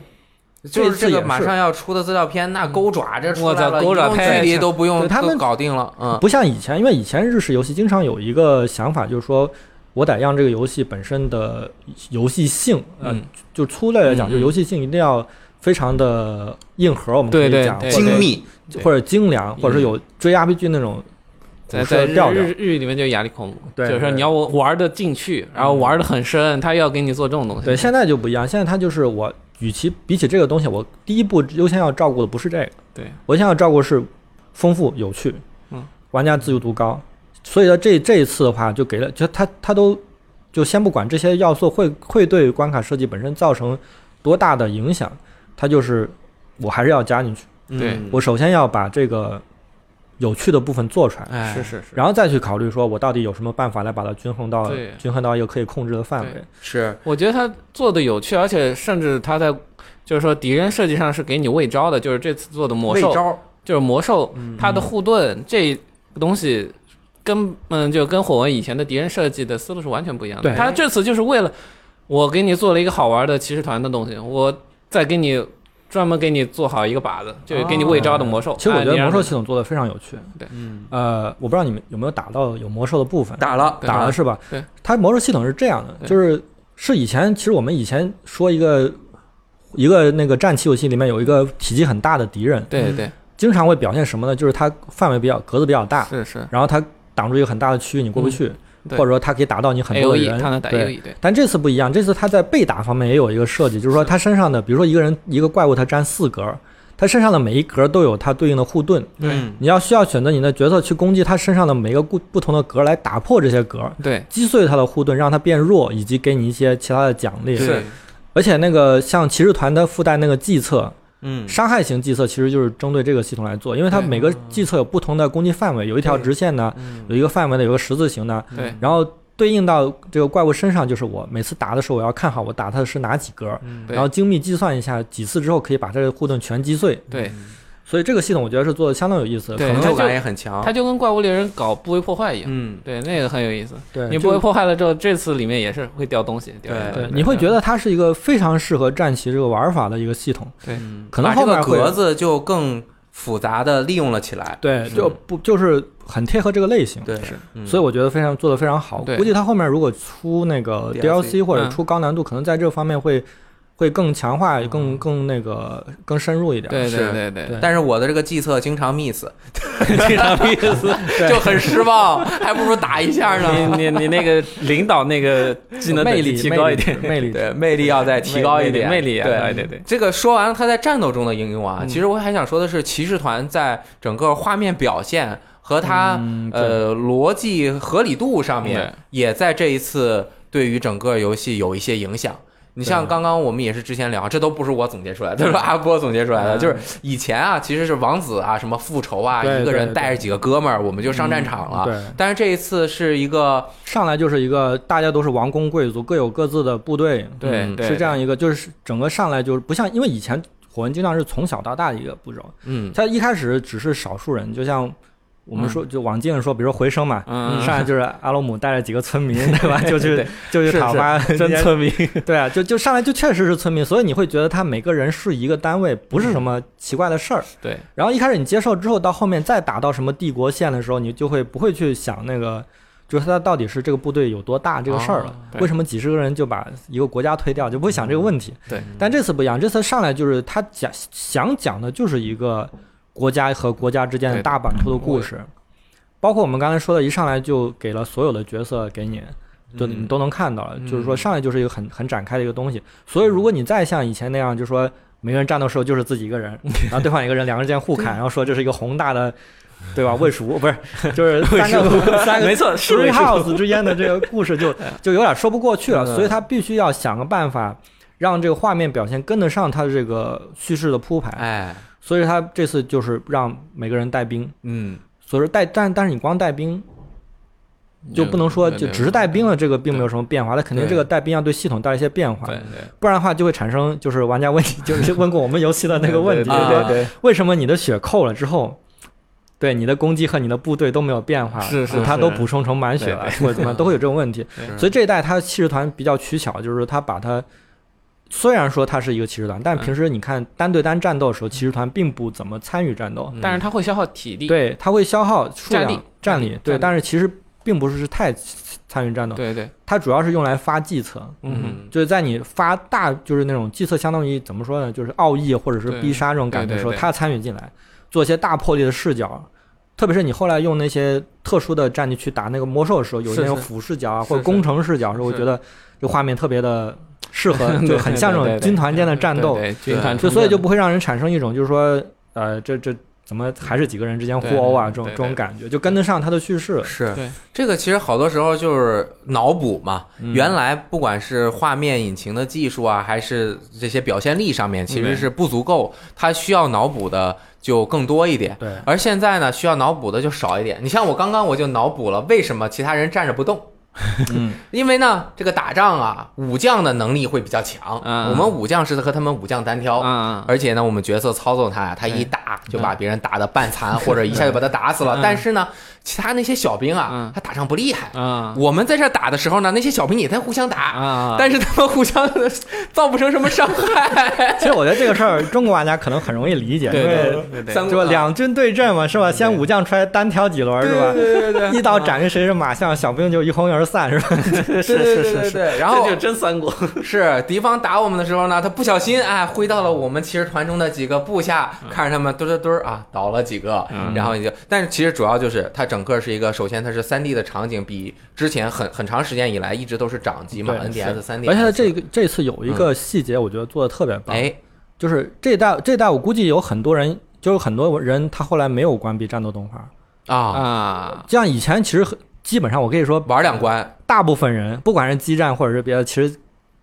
就是这个马上要出的资料片，那钩爪这出来了，钩爪距离都不用，他们搞定了。嗯，不像以前，因为以前日式游戏经常有一个想法，就是说我得让这个游戏本身的游戏性，嗯，就粗略来讲，就游戏性一定要非常的硬核，我们可以讲精密或者精良，或者是有追 RPG 那种。在在日日语里面就压力恐怖，就是说你要玩的进去，然后玩的很深，他要给你做这种东西。对，现在就不一样，现在他就是我。与其比起这个东西，我第一步优先要照顾的不是这个，对我先要照顾是丰富有趣，嗯，玩家自由度高。所以呢，这这一次的话，就给了，就他他都就先不管这些要素会会对关卡设计本身造成多大的影响，他就是我还是要加进去。对我首先要把这个。有趣的部分做出来，是是是，然后再去考虑说，我到底有什么办法来把它均衡到均衡到一个可以控制的范围。是，我觉得他做的有趣，而且甚至他在就是说敌人设计上是给你喂招的，就是这次做的魔兽，就是魔兽它的护盾这东西，根本就跟火纹以前的敌人设计的思路是完全不一样的。他这次就是为了我给你做了一个好玩的骑士团的东西，我再给你。专门给你做好一个靶子，就给你喂招的魔兽。其实我觉得魔兽系统做的非常有趣。对，嗯，呃，我不知道你们有没有打到有魔兽的部分。打了，打了是吧？对。它魔兽系统是这样的，就是是以前其实我们以前说一个一个那个战棋游戏里面有一个体积很大的敌人。对对。经常会表现什么呢？就是它范围比较格子比较大。是是。然后它挡住一个很大的区域，你过不去。或者说它可以打到你很多人，对，但这次不一样，这次它在被打方面也有一个设计，就是说它身上的，比如说一个人一个怪物，它占四格，他身上的每一格都有它对应的护盾，对，你要需要选择你的角色去攻击他身上的每个不不同的格来打破这些格，对，击碎他的护盾，让它变弱，以及给你一些其他的奖励，是，而且那个像骑士团它附带那个计策。嗯，伤害型计策其实就是针对这个系统来做，因为它每个计策有不同的攻击范围，有一条直线的，有一个范围的，有个十字形的。对，然后对应到这个怪物身上，就是我每次打的时候，我要看好我打它的是哪几格，然后精密计算一下几次之后可以把这个护盾全击碎。对。所以这个系统我觉得是做的相当有意思，对，成就感也很强。它就跟怪物猎人搞部位破坏一样，嗯，对，那个很有意思。对，你部位破坏了之后，这次里面也是会掉东西。对对，你会觉得它是一个非常适合战棋这个玩法的一个系统。对，可能后面格子就更复杂的利用了起来。对，就不就是很贴合这个类型。对，是。所以我觉得非常做的非常好。估计它后面如果出那个 DLC 或者出高难度，可能在这方面会。会更强化，更更那个更深入一点。对对对对。但是我的这个计策经常 miss，经常 miss，就很失望，还不如打一下呢。你你你那个领导那个技能魅力提高一点，魅力对魅力要再提高一点，魅力对。对对。这个说完了，他在战斗中的应用啊，其实我还想说的是，骑士团在整个画面表现和它呃逻辑合理度上面，也在这一次对于整个游戏有一些影响。你像刚刚我们也是之前聊，这都不是我总结出来的，都是阿波总结出来的。就是以前啊，其实是王子啊，什么复仇啊，一个人带着几个哥们儿，我们就上战场了。对。但是这一次是一个上来就是一个大家都是王公贵族，各有各自的部队。对，是这样一个，就是整个上来就是不像，因为以前火纹经常是从小到大的一个步骤。嗯。他一开始只是少数人，就像。我们说，就往近说，比如说回声嘛，上来就是阿罗姆带着几个村民，对吧？就去就去讨伐真村民，对啊，就就上来就确实是村民，所以你会觉得他每个人是一个单位，不是什么奇怪的事儿。对。然后一开始你接受之后，到后面再打到什么帝国线的时候，你就会不会去想那个，就是他到底是这个部队有多大这个事儿了？为什么几十个人就把一个国家推掉？就不会想这个问题。对。但这次不一样，这次上来就是他讲想讲的就是一个国家和国家之间的大版图的故事。包括我们刚才说的，一上来就给了所有的角色给你，就你都能看到了。就是说上来就是一个很很展开的一个东西。所以如果你再像以前那样，就说每个人战斗时候就是自己一个人，然后对方一个人两个人之间互砍，然后说这是一个宏大的，对吧？魏蜀不是，就是三个 三个没错，Three House 之间的这个故事就 就有点说不过去了。所以他必须要想个办法，让这个画面表现跟得上他的这个叙事的铺排。哎，所以他这次就是让每个人带兵，嗯。所以说带，但但是你光带兵，就不能说就只是带兵了，这个并没有什么变化。那肯定这个带兵要对系统带一些变化，不然的话就会产生就是玩家问题，就是问过我们游戏的那个问题，对对对，为什么你的血扣了之后，对你的攻击和你的部队都没有变化，是是，它都补充成满血了，或者怎么都会有这种问题。所以这一代他骑士团比较取巧，就是他把它虽然说它是一个骑士团，但平时你看单对单战斗的时候，骑士团并不怎么参与战斗，但是它会消耗体力，对，它会消耗数量战力，对，但是其实并不是太参与战斗，对对，它主要是用来发计策，嗯，就是在你发大就是那种计策，相当于怎么说呢，就是奥义或者是必杀这种感觉的时候，他参与进来。做一些大破力的视角，特别是你后来用那些特殊的战绩去打那个魔兽的时候，有那种俯视角啊或者攻城视角时候，我觉得这画面特别的适合，就很像这种军团间的战斗，军团，就所以就不会让人产生一种就是说，呃，这这。怎么还是几个人之间互殴啊？这种这种感觉就跟得上他的叙事。是，这个其实好多时候就是脑补嘛。原来不管是画面引擎的技术啊，还是这些表现力上面，其实是不足够，它需要脑补的就更多一点。对，而现在呢，需要脑补的就少一点。你像我刚刚我就脑补了，为什么其他人站着不动？嗯，因为呢，这个打仗啊，武将的能力会比较强。嗯，我们武将是和他们武将单挑。嗯，而且呢，我们角色操纵他呀，他一打就把别人打的半残，或者一下就把他打死了。但是呢。其他那些小兵啊，他打仗不厉害啊。我们在这打的时候呢，那些小兵也在互相打啊，但是他们互相造不成什么伤害。其实我觉得这个事儿，中国玩家可能很容易理解，因为是吧？两军对阵嘛，是吧？先武将出来单挑几轮，是吧？对对对，一刀斩谁是马相，小兵就一哄而散，是吧？是是是是。然后这就真三国。是敌方打我们的时候呢，他不小心哎挥到了我们骑士团中的几个部下，看着他们墩墩墩啊倒了几个，然后就，但是其实主要就是他整个是一个首。先，它是三 D 的场景，比之前很很长时间以来一直都是掌机嘛，NDS 三 D。而且它这个这次有一个细节，我觉得做的特别棒。哎，就是这代这代，我估计有很多人，就是很多人他后来没有关闭战斗动画啊啊。像以前其实基本上，我可以说玩两关，大部分人不管是激战或者是别的，其实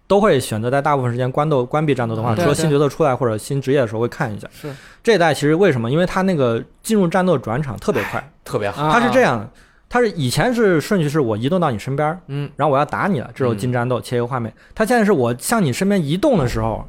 都会选择在大部分时间关斗关闭战斗动画，除了新角色出来或者新职业的时候会看一下。是这一代其实为什么？因为它那个进入战斗转场特别快，特别好。它是这样的。它是以前是顺序是我移动到你身边，嗯，然后我要打你了，这时候进战斗切一个画面。它现在是我向你身边移动的时候，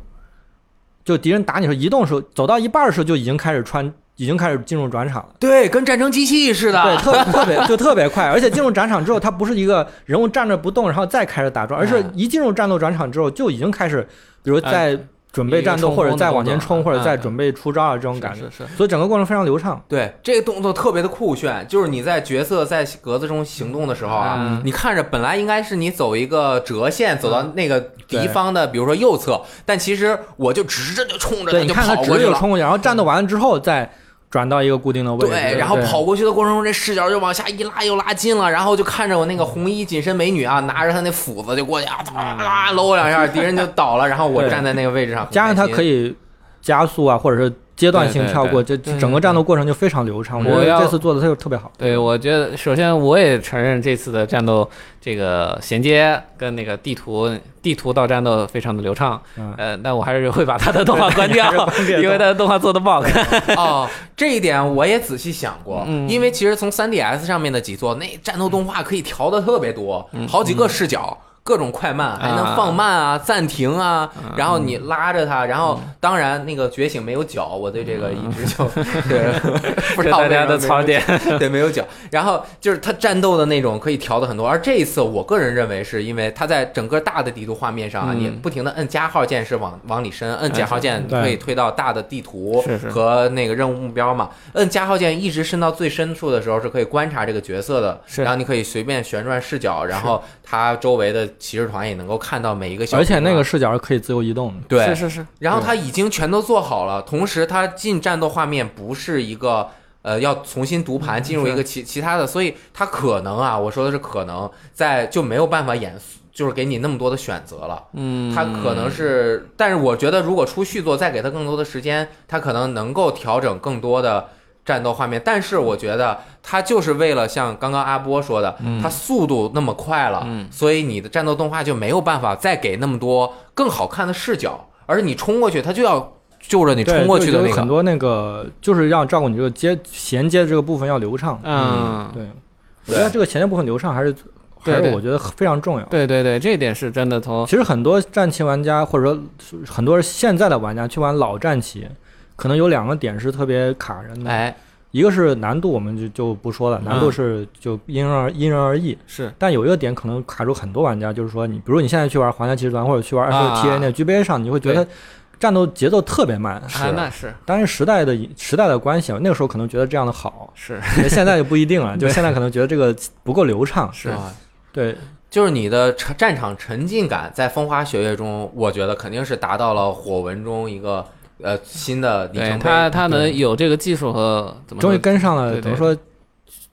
就敌人打你时候移动的时候，走到一半的时候就已经开始穿，已经开始进入转场了。对，跟战争机器似的，对，特特别就特别快，而且进入转场之后，它不是一个人物站着不动，然后再开始打转，而是一进入战斗转场之后就已经开始，比如在。准备战斗，或者再往前冲，或者再准备出招啊，这种感觉，是所以整个过程非常流畅。对，这个动作特别的酷炫，就是你在角色在格子中行动的时候啊，你看着本来应该是你走一个折线走到那个敌方的，比如说右侧，但其实我就直着就冲着你就跑过去了，冲过去，然后战斗完了之后再。转到一个固定的位置，对，然后跑过去的过程中，这视角就往下一拉，又拉近了，然后就看着我那个红衣紧身美女啊，拿着她那斧子就过去啊，啊，搂我两下，敌人就倒了，然后我站在那个位置上，加上它可以加速啊，或者是。阶段性跳过，这整个战斗过程就非常流畅。我觉得这次做的它就特别好。对，我觉得首先我也承认这次的战斗这个衔接跟那个地图地图到战斗非常的流畅。呃，但我还是会把它的动画关掉，因为它的动画做的不好看。哦，这一点我也仔细想过，因为其实从 3DS 上面的几座那战斗动画可以调的特别多，好几个视角。各种快慢还能放慢啊，暂停啊，然后你拉着它，然后当然那个觉醒没有脚，我对这个一直就 对不知道大家的槽点，对没有脚，然后就是它战斗的那种可以调的很多，而这一次我个人认为是因为它在整个大的地图画面上啊，你不停的摁加号键是往往里伸，摁减号键可以推到大的地图和那个任务目标嘛，摁加号键一直伸到最深处的时候是可以观察这个角色的，然后你可以随便旋转视角，然后它周围的。骑士团也能够看到每一个小，而且那个视角是可以自由移动的。对，是是是。然后他已经全都做好了，同时他进战斗画面不是一个呃要重新读盘进入一个其其他的，所以他可能啊，我说的是可能在就没有办法演，就是给你那么多的选择了。嗯，他可能是，但是我觉得如果出续作再给他更多的时间，他可能能够调整更多的。战斗画面，但是我觉得它就是为了像刚刚阿波说的，它速度那么快了，所以你的战斗动画就没有办法再给那么多更好看的视角，而你冲过去，它就要就着你冲过去的那个很多那个，就是要照顾你这个接衔接这个部分要流畅。嗯，对，我觉得这个衔接部分流畅还是还是我觉得非常重要。对对对，这一点是真的。从其实很多战棋玩家或者说很多现在的玩家去玩老战棋。可能有两个点是特别卡人的，哎，一个是难度，我们就就不说了，难度是就因人而因人而异。是，但有一个点可能卡住很多玩家，就是说你，比如你现在去玩《皇家骑士团》或者去玩 FTA 那 GBA 上，你会觉得战斗节奏特别慢。是，那是。但是时代的时代的关系，那个时候可能觉得这样的好。是。现在就不一定了，就现在可能觉得这个不够流畅。是。对，就是你的战场沉浸感在风花雪月中，我觉得肯定是达到了火纹中一个。呃，新的对他，他能有这个技术和怎么，终于跟上了，怎么说？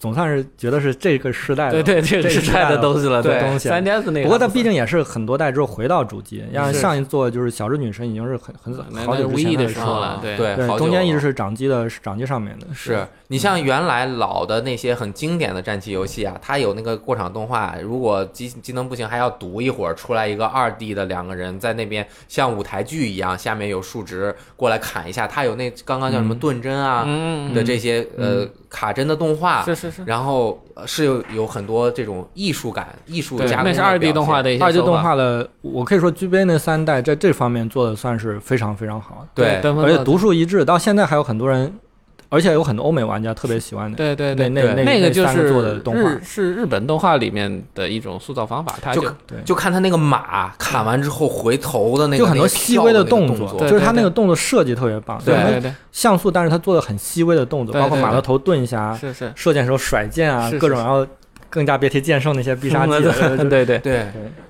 总算是觉得是这个时代的，对对，这个时代的东西了，对东西。三 DS 那个，不过它毕竟也是很多代之后回到主机，像上一座就是小智女神已经是很很好久之前的时候了，对对，中间一直是掌机的掌机上面的。是你像原来老的那些很经典的战棋游戏啊，它有那个过场动画，如果机机能不行，还要读一会儿，出来一个二 D 的两个人在那边像舞台剧一样，下面有数值过来砍一下，它有那刚刚叫什么盾针啊的这些呃。卡针的动画是是是，然后是有有很多这种艺术感、艺术加工。那是二 D 动画的二 D 动画的，我可以说 GBA 那三代在这方面做的算是非常非常好。对，而且独树一帜，到现在还有很多人。而且有很多欧美玩家特别喜欢的，对对对，那那那个就是做的动画，是日本动画里面的一种塑造方法。他就就看他那个马砍完之后回头的那个，就很多细微的动作，就是他那个动作设计特别棒。对对对，像素，但是他做的很细微的动作，包括马的头顿一下，是是，射箭时候甩箭啊，各种，然后更加别提剑圣那些必杀技，对对 对，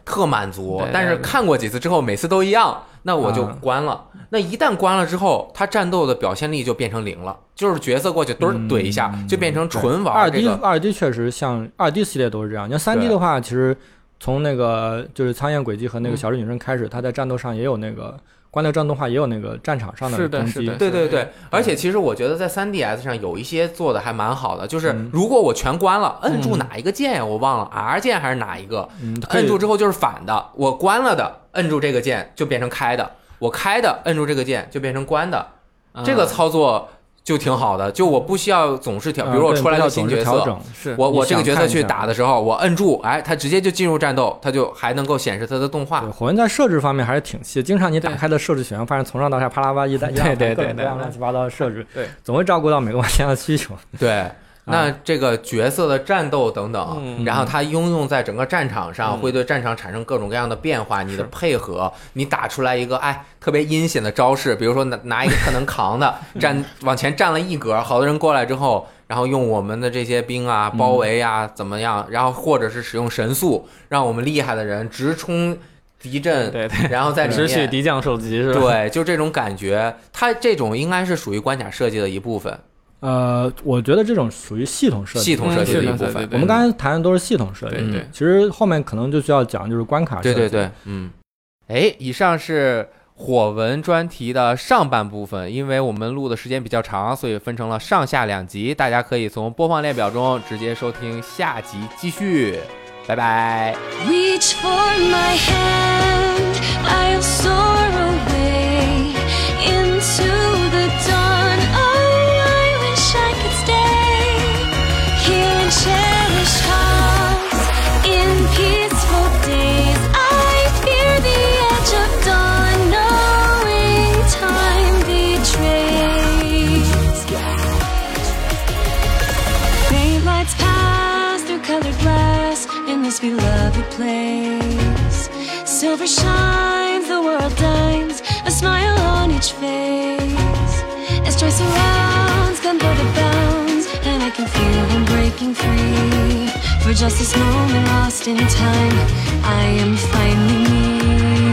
特满足。但是看过几次之后，每次都一样。那我就关了。那一旦关了之后，他战斗的表现力就变成零了，就是角色过去墩儿怼一下，就变成纯玩。二 D 二 D 确实像二 D 系列都是这样。你像三 D 的话，其实从那个就是苍焰轨迹和那个小智女神开始，他在战斗上也有那个关掉战动画，也有那个战场上的攻击。对对对。而且其实我觉得在 3DS 上有一些做的还蛮好的，就是如果我全关了，摁住哪一个键呀？我忘了 R 键还是哪一个？摁住之后就是反的。我关了的，摁住这个键就变成开的。我开的，摁住这个键就变成关的，这个操作就挺好的。就我不需要总是调，比如我出来个新角色，我我这个角色去打的时候，我摁住，哎，它直接就进入战斗，它就还能够显示它的动画。火焰在设置方面还是挺细，经常你打开的设置选项，发现从上到下啪啦啪一大一对对对乱七八糟的设置，对，总会照顾到每个玩家的需求。对。那这个角色的战斗等等，然后它应用在整个战场上，会对战场产生各种各样的变化。你的配合，你打出来一个哎特别阴险的招式，比如说拿拿一个特能扛的 站往前站了一格，好多人过来之后，然后用我们的这些兵啊包围啊怎么样？然后或者是使用神速，让我们厉害的人直冲敌阵，对对，然后再直取敌将首级是吧？对，就这种感觉，它这种应该是属于关卡设计的一部分。呃，我觉得这种属于系统设计，系统设计的一部分。我们刚才谈的都是系统设计，对其实后面可能就需要讲就是关卡设计。对对对，嗯。哎，以上是火文专题的上半部分，因为我们录的时间比较长，所以分成了上下两集，大家可以从播放列表中直接收听下集继续。拜拜。Beloved place. Silver shines, the world dines, a smile on each face. As joy surrounds, gunpowder bounds, and I can feel them breaking free. For just this moment lost in time, I am finally me.